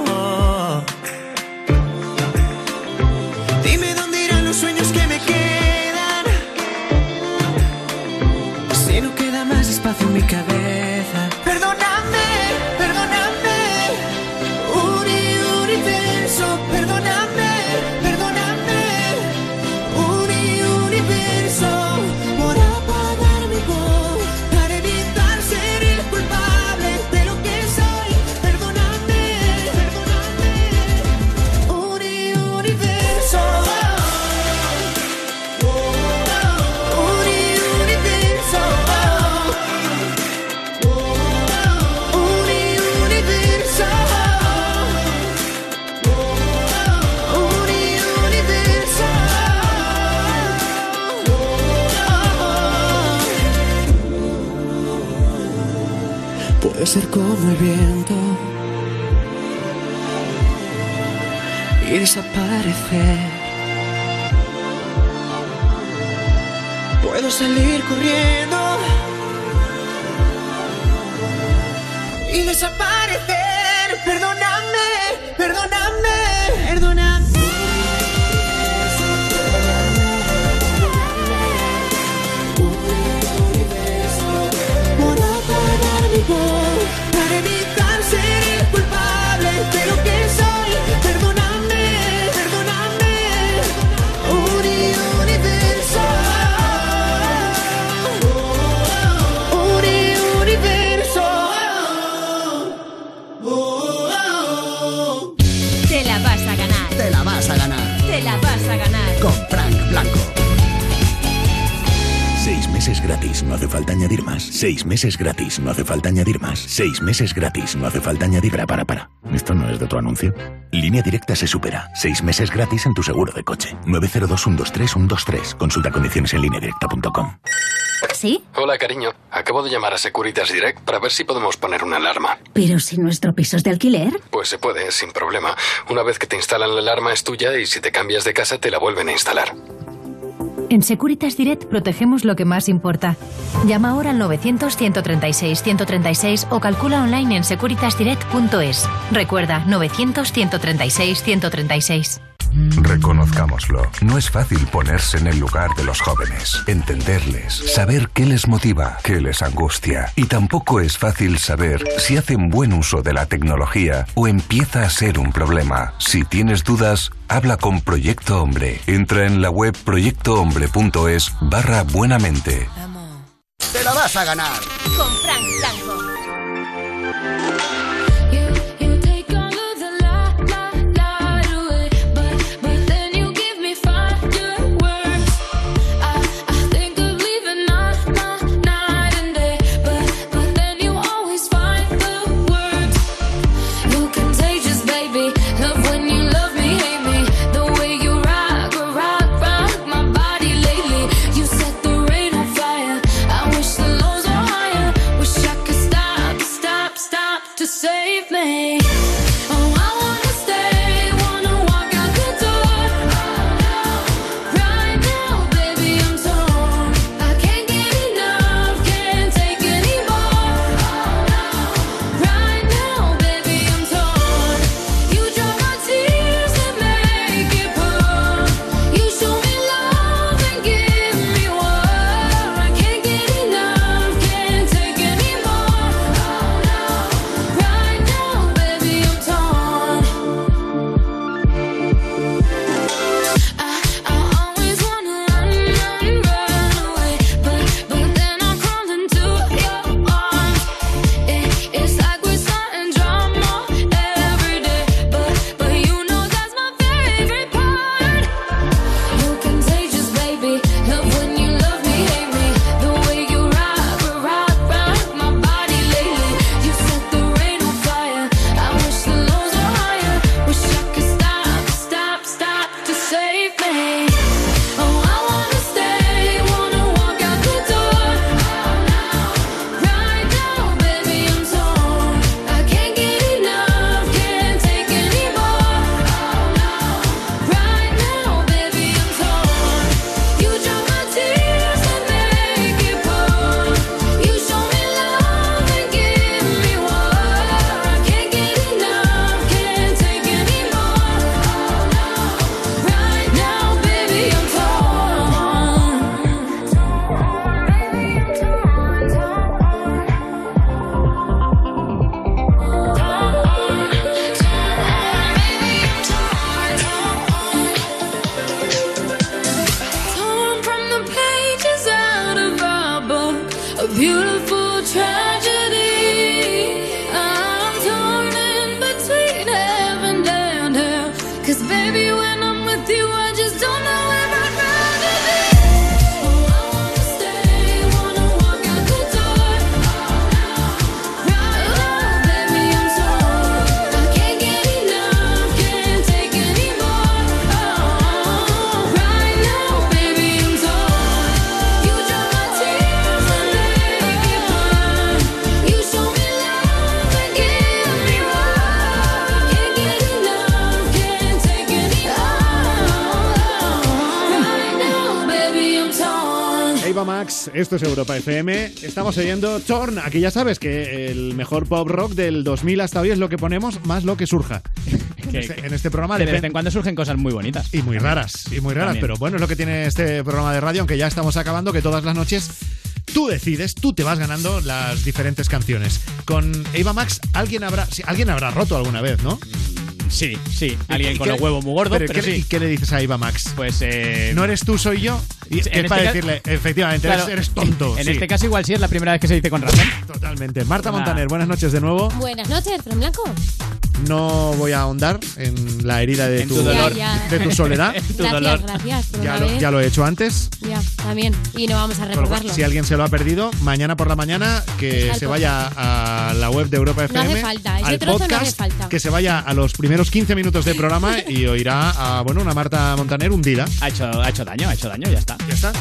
Puede ser como el viento y desaparecer. Puedo salir corriendo y desaparecer. Perdóname, perdóname. Gratis, no hace falta añadir más. Seis meses gratis, no hace falta añadir más. Seis meses gratis, no hace falta añadir. Para, para, para. ¿Esto no es de tu anuncio? Línea directa se supera. Seis meses gratis en tu seguro de coche. 902-123-123. Consulta condiciones en lineadirecta.com. ¿Sí? Hola, cariño. Acabo de llamar a Securitas Direct para ver si podemos poner una alarma. Pero si nuestro piso es de alquiler. Pues se puede, sin problema. Una vez que te instalan la alarma es tuya y si te cambias de casa te la vuelven a instalar. En Securitas Direct protegemos lo que más importa. Llama ahora al 900-136-136 o calcula online en securitasdirect.es. Recuerda, 900-136-136. Reconozcámoslo, no es fácil ponerse en el lugar de los jóvenes, entenderles, saber qué les motiva, qué les angustia. Y tampoco es fácil saber si hacen buen uso de la tecnología o empieza a ser un problema. Si tienes dudas, habla con Proyecto Hombre. Entra en la web proyectohombre.es barra buenamente. Te la vas a ganar. Con Frank Blanco. Max, esto es Europa FM. Estamos oyendo Torn. Aquí ya sabes que el mejor pop rock del 2000 hasta hoy es lo que ponemos, más lo que surja. En este, en este programa Que de vez en cuando surgen cosas muy bonitas. Y muy raras, y muy raras. También. Pero bueno, es lo que tiene este programa de radio, aunque ya estamos acabando, que todas las noches tú decides, tú te vas ganando las diferentes canciones. Con Eva Max, alguien habrá, sí, alguien habrá roto alguna vez, ¿no? Sí, sí. Alguien ¿Y con qué- los huevos muy gordos, pero, ¿qué, sí. ¿Y qué le dices a Eva Max? Pues eh, No eres tú, soy yo. Y es para este ca- decirle, efectivamente, eres- Claro, eres, tonto. En sí. este caso igual sí es la primera vez que se dice con razón. Totalmente. Marta. Montaner, buenas noches de nuevo. Buenas noches, Fran Blanco. No voy a ahondar en la herida de, En tu, tu dolor. Ya, ya. de tu soledad. Tu gracias, dolor. gracias. por Ya lo, vez. ya lo he hecho antes. Ya, también. Y no vamos a recordarlo. si alguien se lo ha perdido, mañana por la mañana que se vaya a la web de Europa No FM. hace falta, ese al trozo no hace podcast, falta. que se vaya a los primeros 15 minutos de programa y oirá a bueno, una Marta Montaner hundida. Ha hecho, ha hecho daño, ha hecho daño, ya está. Ya está.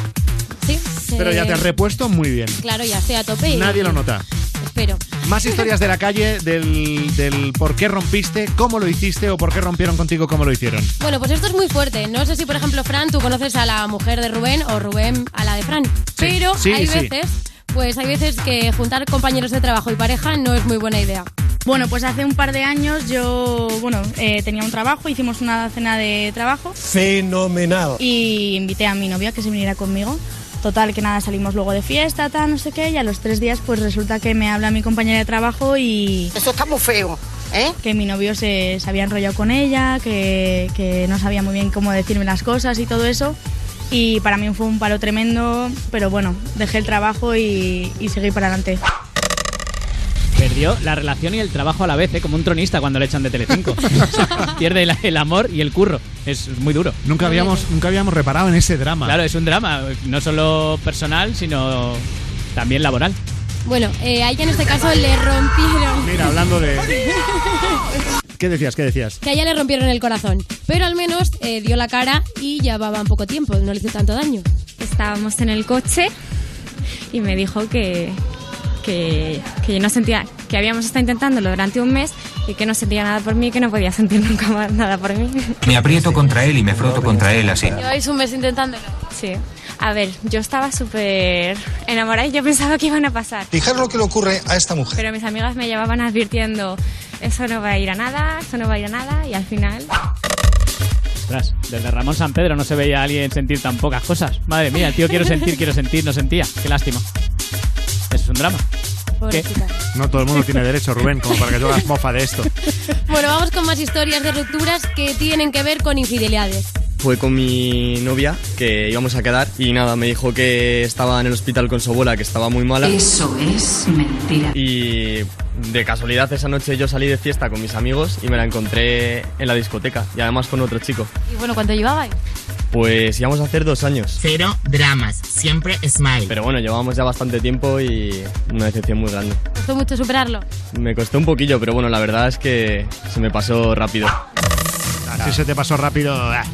Pero ya te has repuesto muy bien. Claro, ya estoy a tope. y- Nadie lo nota. Espero. Más historias de la calle, del, del por qué rompiste, cómo lo hiciste o por qué rompieron contigo, cómo lo hicieron. Bueno, pues esto es muy fuerte. No sé si, por ejemplo, Fran, tú conoces a la mujer de Rubén o Rubén a la de Fran. Pero sí, hay sí. veces, pues hay veces que juntar compañeros de trabajo y pareja no es muy buena idea. Bueno, pues hace un par de años yo, bueno, eh, tenía un trabajo, hicimos una cena de trabajo Fenomenal. y invité a mi novia que se viniera conmigo. Total, que nada, salimos luego de fiesta, tal, no sé qué, y a los tres días pues resulta que me habla mi compañera de trabajo y... Eso está muy feo, ¿eh? Que mi novio se, se había enrollado con ella, que, que no sabía muy bien cómo decirme las cosas y todo eso. Y para mí fue un palo tremendo, pero bueno, dejé el trabajo y, y seguí para adelante. Perdió la relación y el trabajo a la vez, ¿eh? como un tronista cuando le echan de Telecinco. O sea, pierde el, el amor y el curro. Es, es muy duro. Nunca habíamos, nunca habíamos reparado en ese drama. Claro, es un drama, no solo personal, sino también laboral. Bueno, eh, a ella en este caso le rompieron. Mira, hablando de... ¿Qué decías? ¿Qué decías? Que a ella le rompieron el corazón. Pero al menos eh, dio la cara y llevaba poco tiempo, no le hizo tanto daño. Estábamos en el coche y me dijo que, que, que yo no sentía, que habíamos estado intentándolo durante un mes y que no sentía nada por mí y que no podía sentir nunca más nada por mí. Me aprieto contra él y me froto contra él así. Lleváis un mes intentándolo. Sí. A ver, yo estaba súper enamorada y yo pensaba que iban a pasar. Fijar lo que le ocurre a esta mujer. Pero mis amigas me llevaban advirtiendo, eso no va a ir a nada, eso no va a ir a nada y al final... Ostras, desde Ramón San Pedro no se veía a alguien sentir tan pocas cosas. Madre mía, el tío quiero sentir, quiero sentir, no sentía. Qué lástima. Eso es un drama. No todo el mundo tiene derecho, Rubén, como para que yo hagas mofa de esto. Bueno, vamos con más historias de rupturas que tienen que ver con infidelidades. Fue con mi novia que íbamos a quedar y nada, me dijo que estaba en el hospital con su abuela, que estaba muy mala. Eso es mentira. Y de casualidad esa noche yo salí de fiesta con mis amigos y me la encontré en la discoteca y además con otro chico. Y bueno, ¿cuánto llevabais? Pues íbamos a hacer dos años. Cero dramas, siempre smile. Pero bueno, llevábamos ya bastante tiempo y una decepción muy grande. ¿Costó mucho superarlo? Me costó un poquillo, pero bueno, la verdad es que se me pasó rápido. Si se te pasó rápido... ah.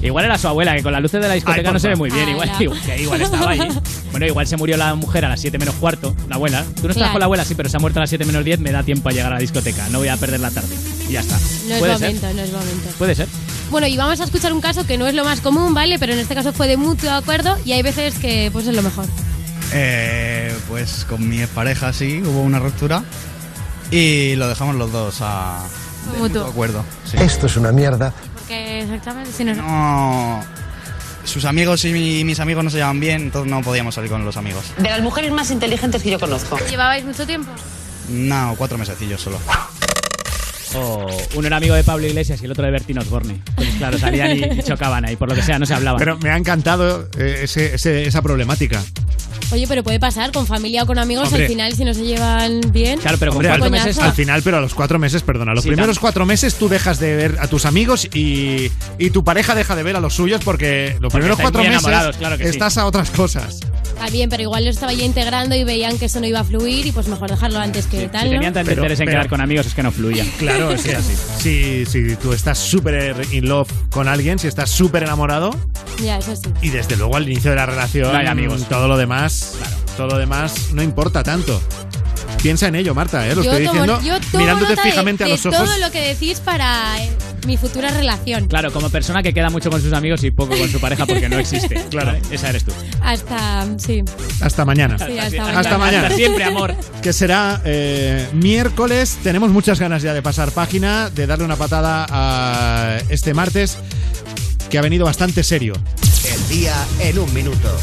Igual era su abuela, que con las luces de la discoteca Ay, no se ve muy bien. Igual, igual, que igual estaba ahí. Bueno, igual se murió la mujer a las 7 menos cuarto, la abuela. Tú no estás Claro. con la abuela, sí, pero se ha muerto a las 7 menos 10, me da tiempo a llegar a la discoteca. No voy a perder la tarde. Y ya está. No es Puede ser. momento, no es momento. Puede ser. Bueno, y vamos a escuchar un caso que no es lo más común, ¿vale? Pero en este caso fue de mutuo acuerdo y hay veces que pues es lo mejor. Eh, pues con mi pareja sí, hubo una ruptura y lo dejamos los dos a de Mutuo. mutuo acuerdo. sí. Esto es una mierda. Porque exactamente, si no, no. No, sus amigos y mi- mis amigos no se llevan bien, entonces no podíamos salir con los amigos. De las mujeres más inteligentes que yo conozco. ¿Llevabais mucho tiempo? No, cuatro mesecillos solo. O uno era amigo de Pablo Iglesias y el otro de Bertín Osborne. Pues claro, salían y, y chocaban ahí, por lo que sea, no se hablaban. Pero me ha encantado eh, ese- ese- esa problemática. Oye, pero puede pasar con familia o con amigos, Hombre. al final si no se llevan bien. Claro, pero con Hombre, cuatro al, meses. al final, pero a los cuatro meses, perdona, los Sí, primeros cuatro meses tú dejas de ver a tus amigos y, y tu pareja deja de ver a los suyos porque los Porque primeros cuatro meses enamorados, claro que sí. estás a otras cosas. Ah, bien, pero igual lo estaba ya integrando y veían que eso no iba a fluir y pues mejor dejarlo antes que tal, Si ¿no? tenían tanto Pero- interés en pero- quedar con amigos, es que no fluía. Claro, es que así. Si, si tú estás súper in love con alguien, si estás súper enamorado Ya, eso sí. y desde luego al inicio de la relación, No hay amigos. todo lo demás, todo lo demás no importa tanto. Piensa en ello, Marta, ¿eh? lo yo estoy tomo, diciendo yo tomo mirándote nota fijamente de, a los ojos. todo lo que decís para eh, mi futura relación. Claro, como persona que queda mucho con sus amigos y poco con su pareja porque no existe. Claro, esa eres tú. Hasta, sí. Hasta mañana. Sí, hasta Hasta, mañana. mañana. hasta siempre, amor. que será eh, miércoles. Tenemos muchas ganas ya de pasar página, de darle una patada a este martes, que ha venido bastante serio. El día en un minuto.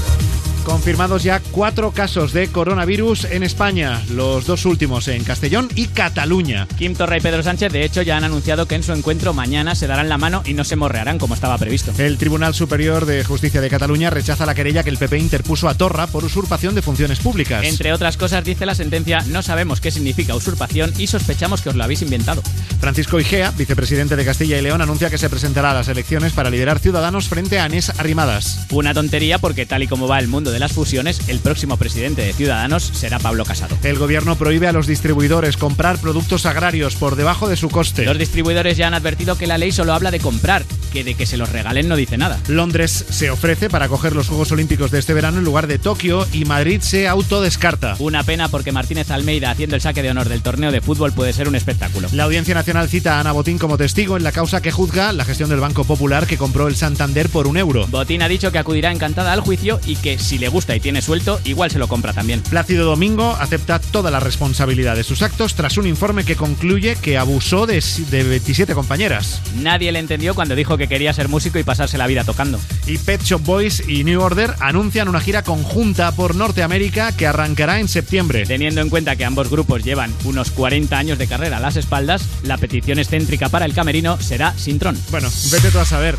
Confirmados ya cuatro casos de coronavirus en España, los dos últimos en Castellón y Cataluña. Kim Torra y Pedro Sánchez, de hecho, ya han anunciado que en su encuentro mañana se darán la mano y no se morrearán como estaba previsto. El Tribunal Superior de Justicia de Cataluña rechaza la querella que el PP interpuso a Torra por usurpación de funciones públicas. Entre otras cosas, dice la sentencia, no sabemos qué significa usurpación y sospechamos que os lo habéis inventado. Francisco Igea, vicepresidente de Castilla y León, anuncia que se presentará a las elecciones para liderar Ciudadanos frente a Anés Arrimadas. Una tontería porque tal y como va el mundo de las fusiones, el próximo presidente de Ciudadanos será Pablo Casado. El gobierno prohíbe a los distribuidores comprar productos agrarios por debajo de su coste. Los distribuidores ya han advertido que la ley solo habla de comprar, que de que se los regalen no dice nada. Londres se ofrece para acoger los Juegos Olímpicos de este verano en lugar de Tokio y Madrid se autodescarta. Una pena porque Martínez Almeida haciendo el saque de honor del torneo de fútbol puede ser un espectáculo. La Audiencia Nacional cita a Ana Botín como testigo en la causa que juzga la gestión del Banco Popular que compró el Santander por un euro. Botín ha dicho que acudirá encantada al juicio y que si le gusta y tiene suelto, igual se lo compra también. Plácido Domingo acepta toda la responsabilidad de sus actos tras un informe que concluye que abusó de, de 27 compañeras. Nadie le entendió cuando dijo que quería ser músico y pasarse la vida tocando. Y Pet Shop Boys y New Order anuncian una gira conjunta por Norteamérica que arrancará en septiembre. Teniendo en cuenta que ambos grupos llevan unos 40 años de carrera a las espaldas, la petición excéntrica para el camerino será sin tron. Bueno, vete tú a saber.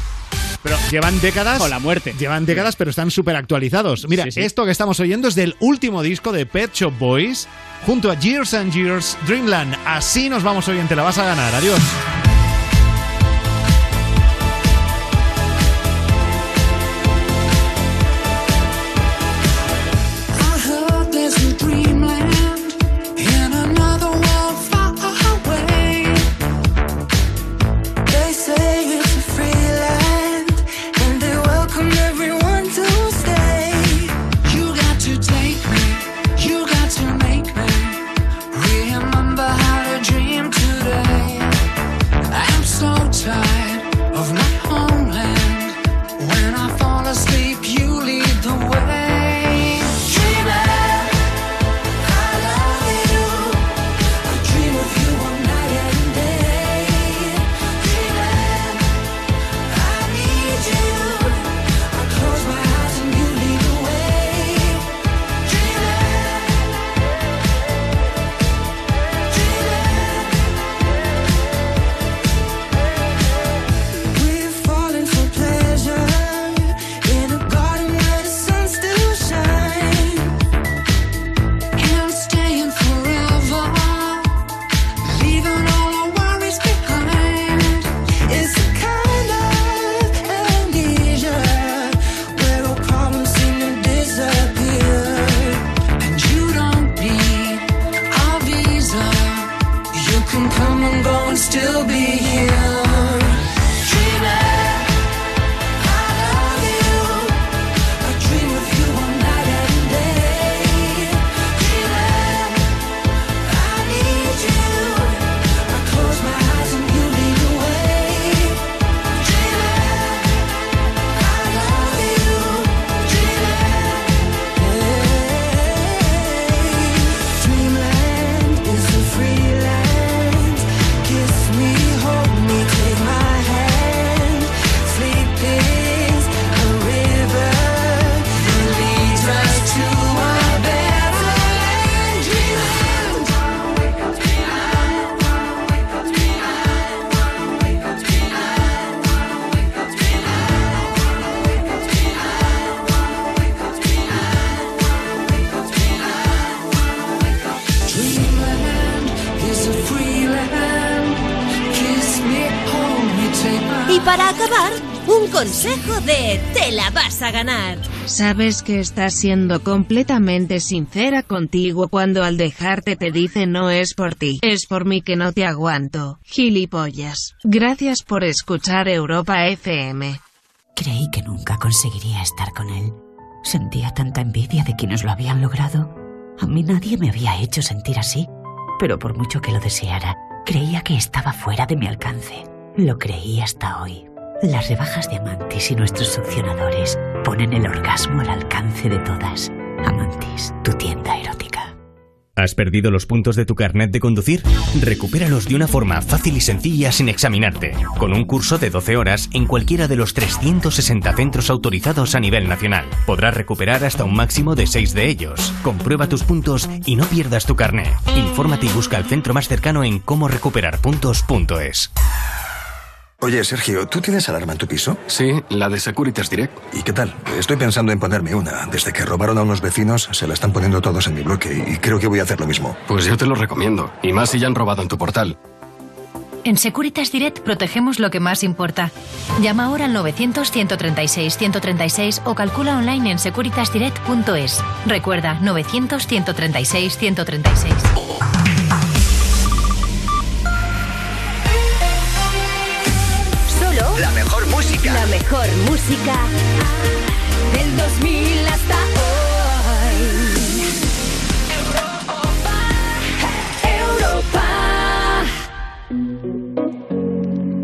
Pero llevan décadas. O la muerte. Llevan décadas, pero están súper actualizados. Mira, Sí, sí. esto que estamos oyendo es del último disco de Pet Shop Boys junto a Years and Years Dreamland. Así nos vamos hoy en Te la vas a ganar. Adiós. Ganar. Sabes que estás siendo completamente sincera contigo cuando al dejarte te dice no es por ti, es por mí que no te aguanto. Gilipollas. Gracias por escuchar Europa FM. Creí que nunca conseguiría estar con él. Sentía tanta envidia de quienes lo habían logrado. A mí nadie me había hecho sentir así, pero por mucho que lo deseara, creía que estaba fuera de mi alcance. Lo creí hasta hoy. Las rebajas de Amantis y nuestros succionadores ponen el orgasmo al alcance de todas. Amantis, tu tienda erótica. ¿Has perdido los puntos de tu carnet de conducir? Recupéralos de una forma fácil y sencilla sin examinarte, con un curso de 12 horas en cualquiera de los 360 centros autorizados a nivel nacional. Podrás recuperar hasta un máximo de 6 de ellos. Comprueba tus puntos y no pierdas tu carnet. Infórmate y busca el centro más cercano en cómorecuperarpuntos.es. Oye, Sergio, ¿tú tienes alarma en tu piso? Sí, la de Securitas Direct. ¿Y qué tal? Estoy pensando en ponerme una. Desde que robaron a unos vecinos, se la están poniendo todos en mi bloque y creo que voy a hacer lo mismo. Pues yo te lo recomiendo. Y más si ya han robado en tu portal. En Securitas Direct protegemos lo que más importa. Llama ahora al 900-136-136 o calcula online en securitasdirect.es. Recuerda, 900-136-136. La mejor música del 2000 hasta